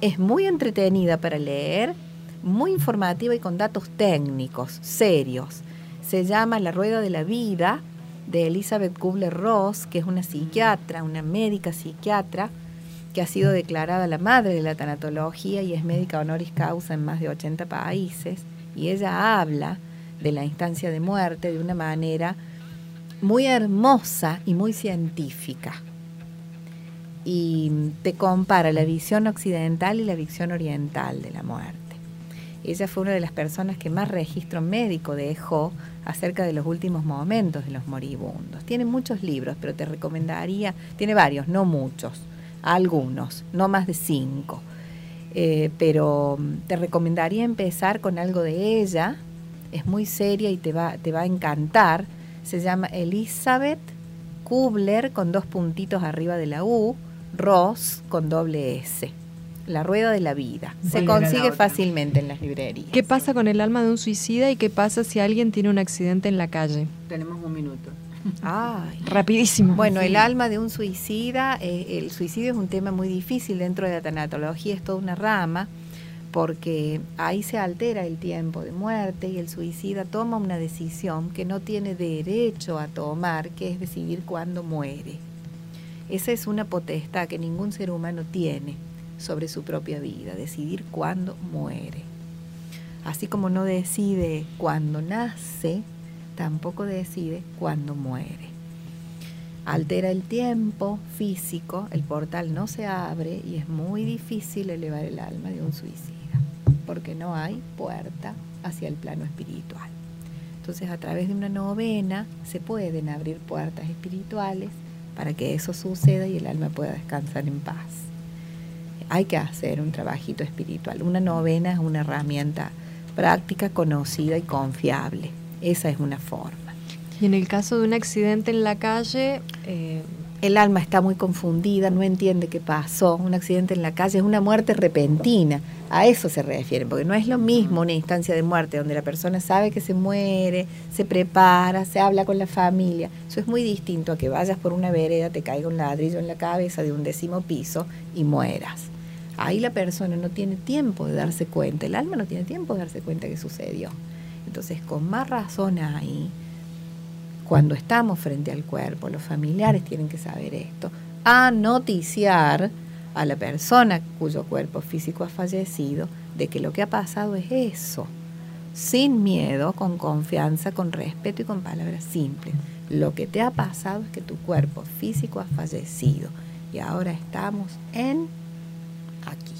es muy entretenida para leer, muy informativa y con datos técnicos, serios. Se llama La Rueda de la Vida de Elizabeth Kubler-Ross, que es una psiquiatra, una médica psiquiatra, que ha sido declarada la madre de la tanatología y es médica honoris causa en más de 80 países. Y ella habla de la instancia de muerte de una manera muy hermosa y muy científica. Y te compara la visión occidental y la visión oriental de la muerte. Ella fue una de las personas que más registro médico dejó acerca de los últimos momentos de los moribundos. Tiene muchos libros, pero te recomendaría, tiene varios, no muchos, algunos, no más de cinco. Eh, pero mm, te recomendaría empezar con algo de ella, es muy seria y te va, te va a encantar. Se llama Elizabeth Kubler con dos puntitos arriba de la U, Ross con doble S. La rueda de la vida. Se ¿Cuál era la consigue fácilmente en las librerías. ¿Qué pasa con el alma de un suicida y qué pasa si alguien tiene un accidente en la calle? tenemos un minuto. Ay. Rapidísimo. Bueno, el alma de un suicida, eh, el suicidio es un tema muy difícil dentro de la tanatología, es toda una rama, porque ahí se altera el tiempo de muerte y el suicida toma una decisión que no tiene derecho a tomar, que es decidir cuándo muere. Esa es una potestad que ningún ser humano tiene sobre su propia vida, decidir cuándo muere. Así como no decide cuándo nace, tampoco decide cuándo muere. Altera el tiempo físico, el portal no se abre y es muy difícil elevar el alma de un suicida, porque no hay puerta hacia el plano espiritual. Entonces, a través de una novena se pueden abrir puertas espirituales para que eso suceda y el alma pueda descansar en paz. Hay que hacer un trabajito espiritual. Una novena es una herramienta práctica, conocida y confiable. Esa es una forma. Y en el caso de un accidente en la calle, eh, El alma está muy confundida, no entiende qué pasó. Un accidente en la calle es una muerte repentina. A eso se refiere, porque no es lo mismo una instancia de muerte donde la persona sabe que se muere, se prepara, se habla con la familia. Eso es muy distinto a que vayas por una vereda, te caiga un ladrillo en la cabeza de un décimo piso y mueras. Ahí la persona no tiene tiempo de darse cuenta, el alma no tiene tiempo de darse cuenta que sucedió. Entonces, con más razón ahí, cuando estamos frente al cuerpo, los familiares tienen que saber esto, a noticiar a la persona cuyo cuerpo físico ha fallecido de que lo que ha pasado es eso, sin miedo, con confianza, con respeto y con palabras simples. Lo que te ha pasado es que tu cuerpo físico ha fallecido y ahora estamos en aquí.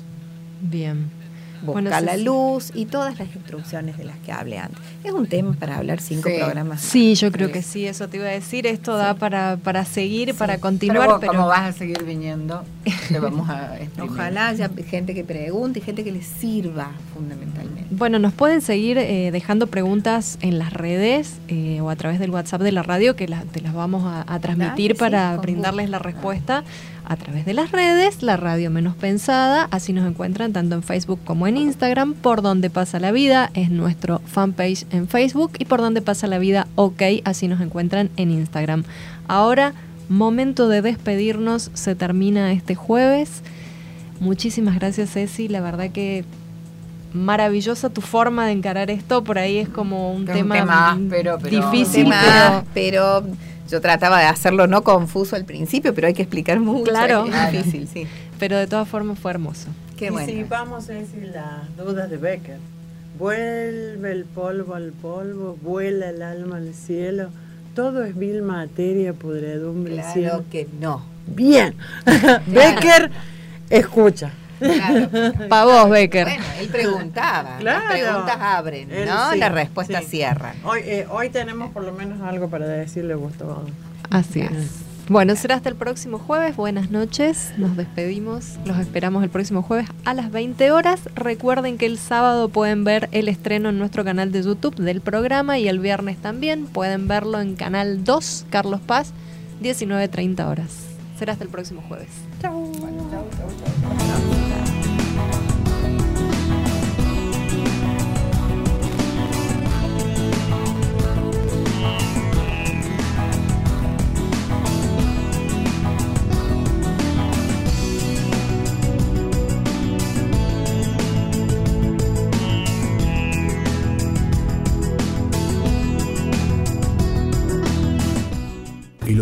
bien. Busca Bueno, la luz y todas las instrucciones de las que hablé antes. Es un tema para hablar cinco Sí. programas. Sí, yo creo que sí, eso te iba a decir. Esto da para, para seguir, para continuar, pero, pero, vos, como vas a seguir viniendo, te vamos a [laughs] exprimir. Ojalá haya gente que pregunte y gente que les sirva fundamentalmente. Bueno, nos pueden seguir eh, dejando preguntas en las redes eh, o a través del WhatsApp de la radio que las, te las vamos a, a transmitir para brindarles gusto. la respuesta a través de las redes, la radio menos pensada, así nos encuentran tanto en Facebook como en Instagram, por donde pasa la vida, es nuestro fanpage en Facebook. Y por donde pasa la vida, ok, así nos encuentran en Instagram. Ahora, momento de despedirnos, se termina este jueves. Muchísimas gracias Ceci, la verdad que maravillosa tu forma de encarar esto, por ahí es como un Es un tema, tema áspero, pero- difícil, Tema, pero pero yo trataba de hacerlo no confuso al principio, pero hay que explicar mucho. Claro. Es difícil, sí. pero de todas formas fue hermoso. Qué bueno. Disipamos decir las dudas de Becker. Vuelve el polvo al polvo, vuela el alma al cielo. Todo es vil materia, podredumbre, Claro cielo. que no. Bien. [laughs] Becker, escucha. Claro. [laughs] Pa' vos, Becker. Bueno, él preguntaba. Claro. Las preguntas abren, Él ¿no? sí, Las respuestas sí. cierran. Hoy, eh, hoy tenemos por lo menos algo para decirle, Gustavo. Así es. Bueno, será hasta el próximo jueves. Buenas noches. Nos despedimos. Los esperamos el próximo jueves a las 20 horas. Recuerden que el sábado pueden ver el estreno en nuestro canal de YouTube del programa y el viernes también pueden verlo en Canal 2, Carlos Paz, 19.30 horas. Será hasta el próximo jueves. El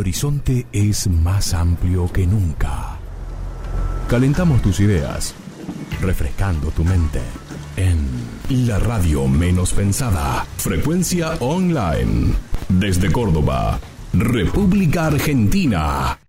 horizonte es más amplio que nunca. Calentamos tus ideas, refrescando tu mente en la radio menos pensada. Frecuencia online. Desde Córdoba, República Argentina.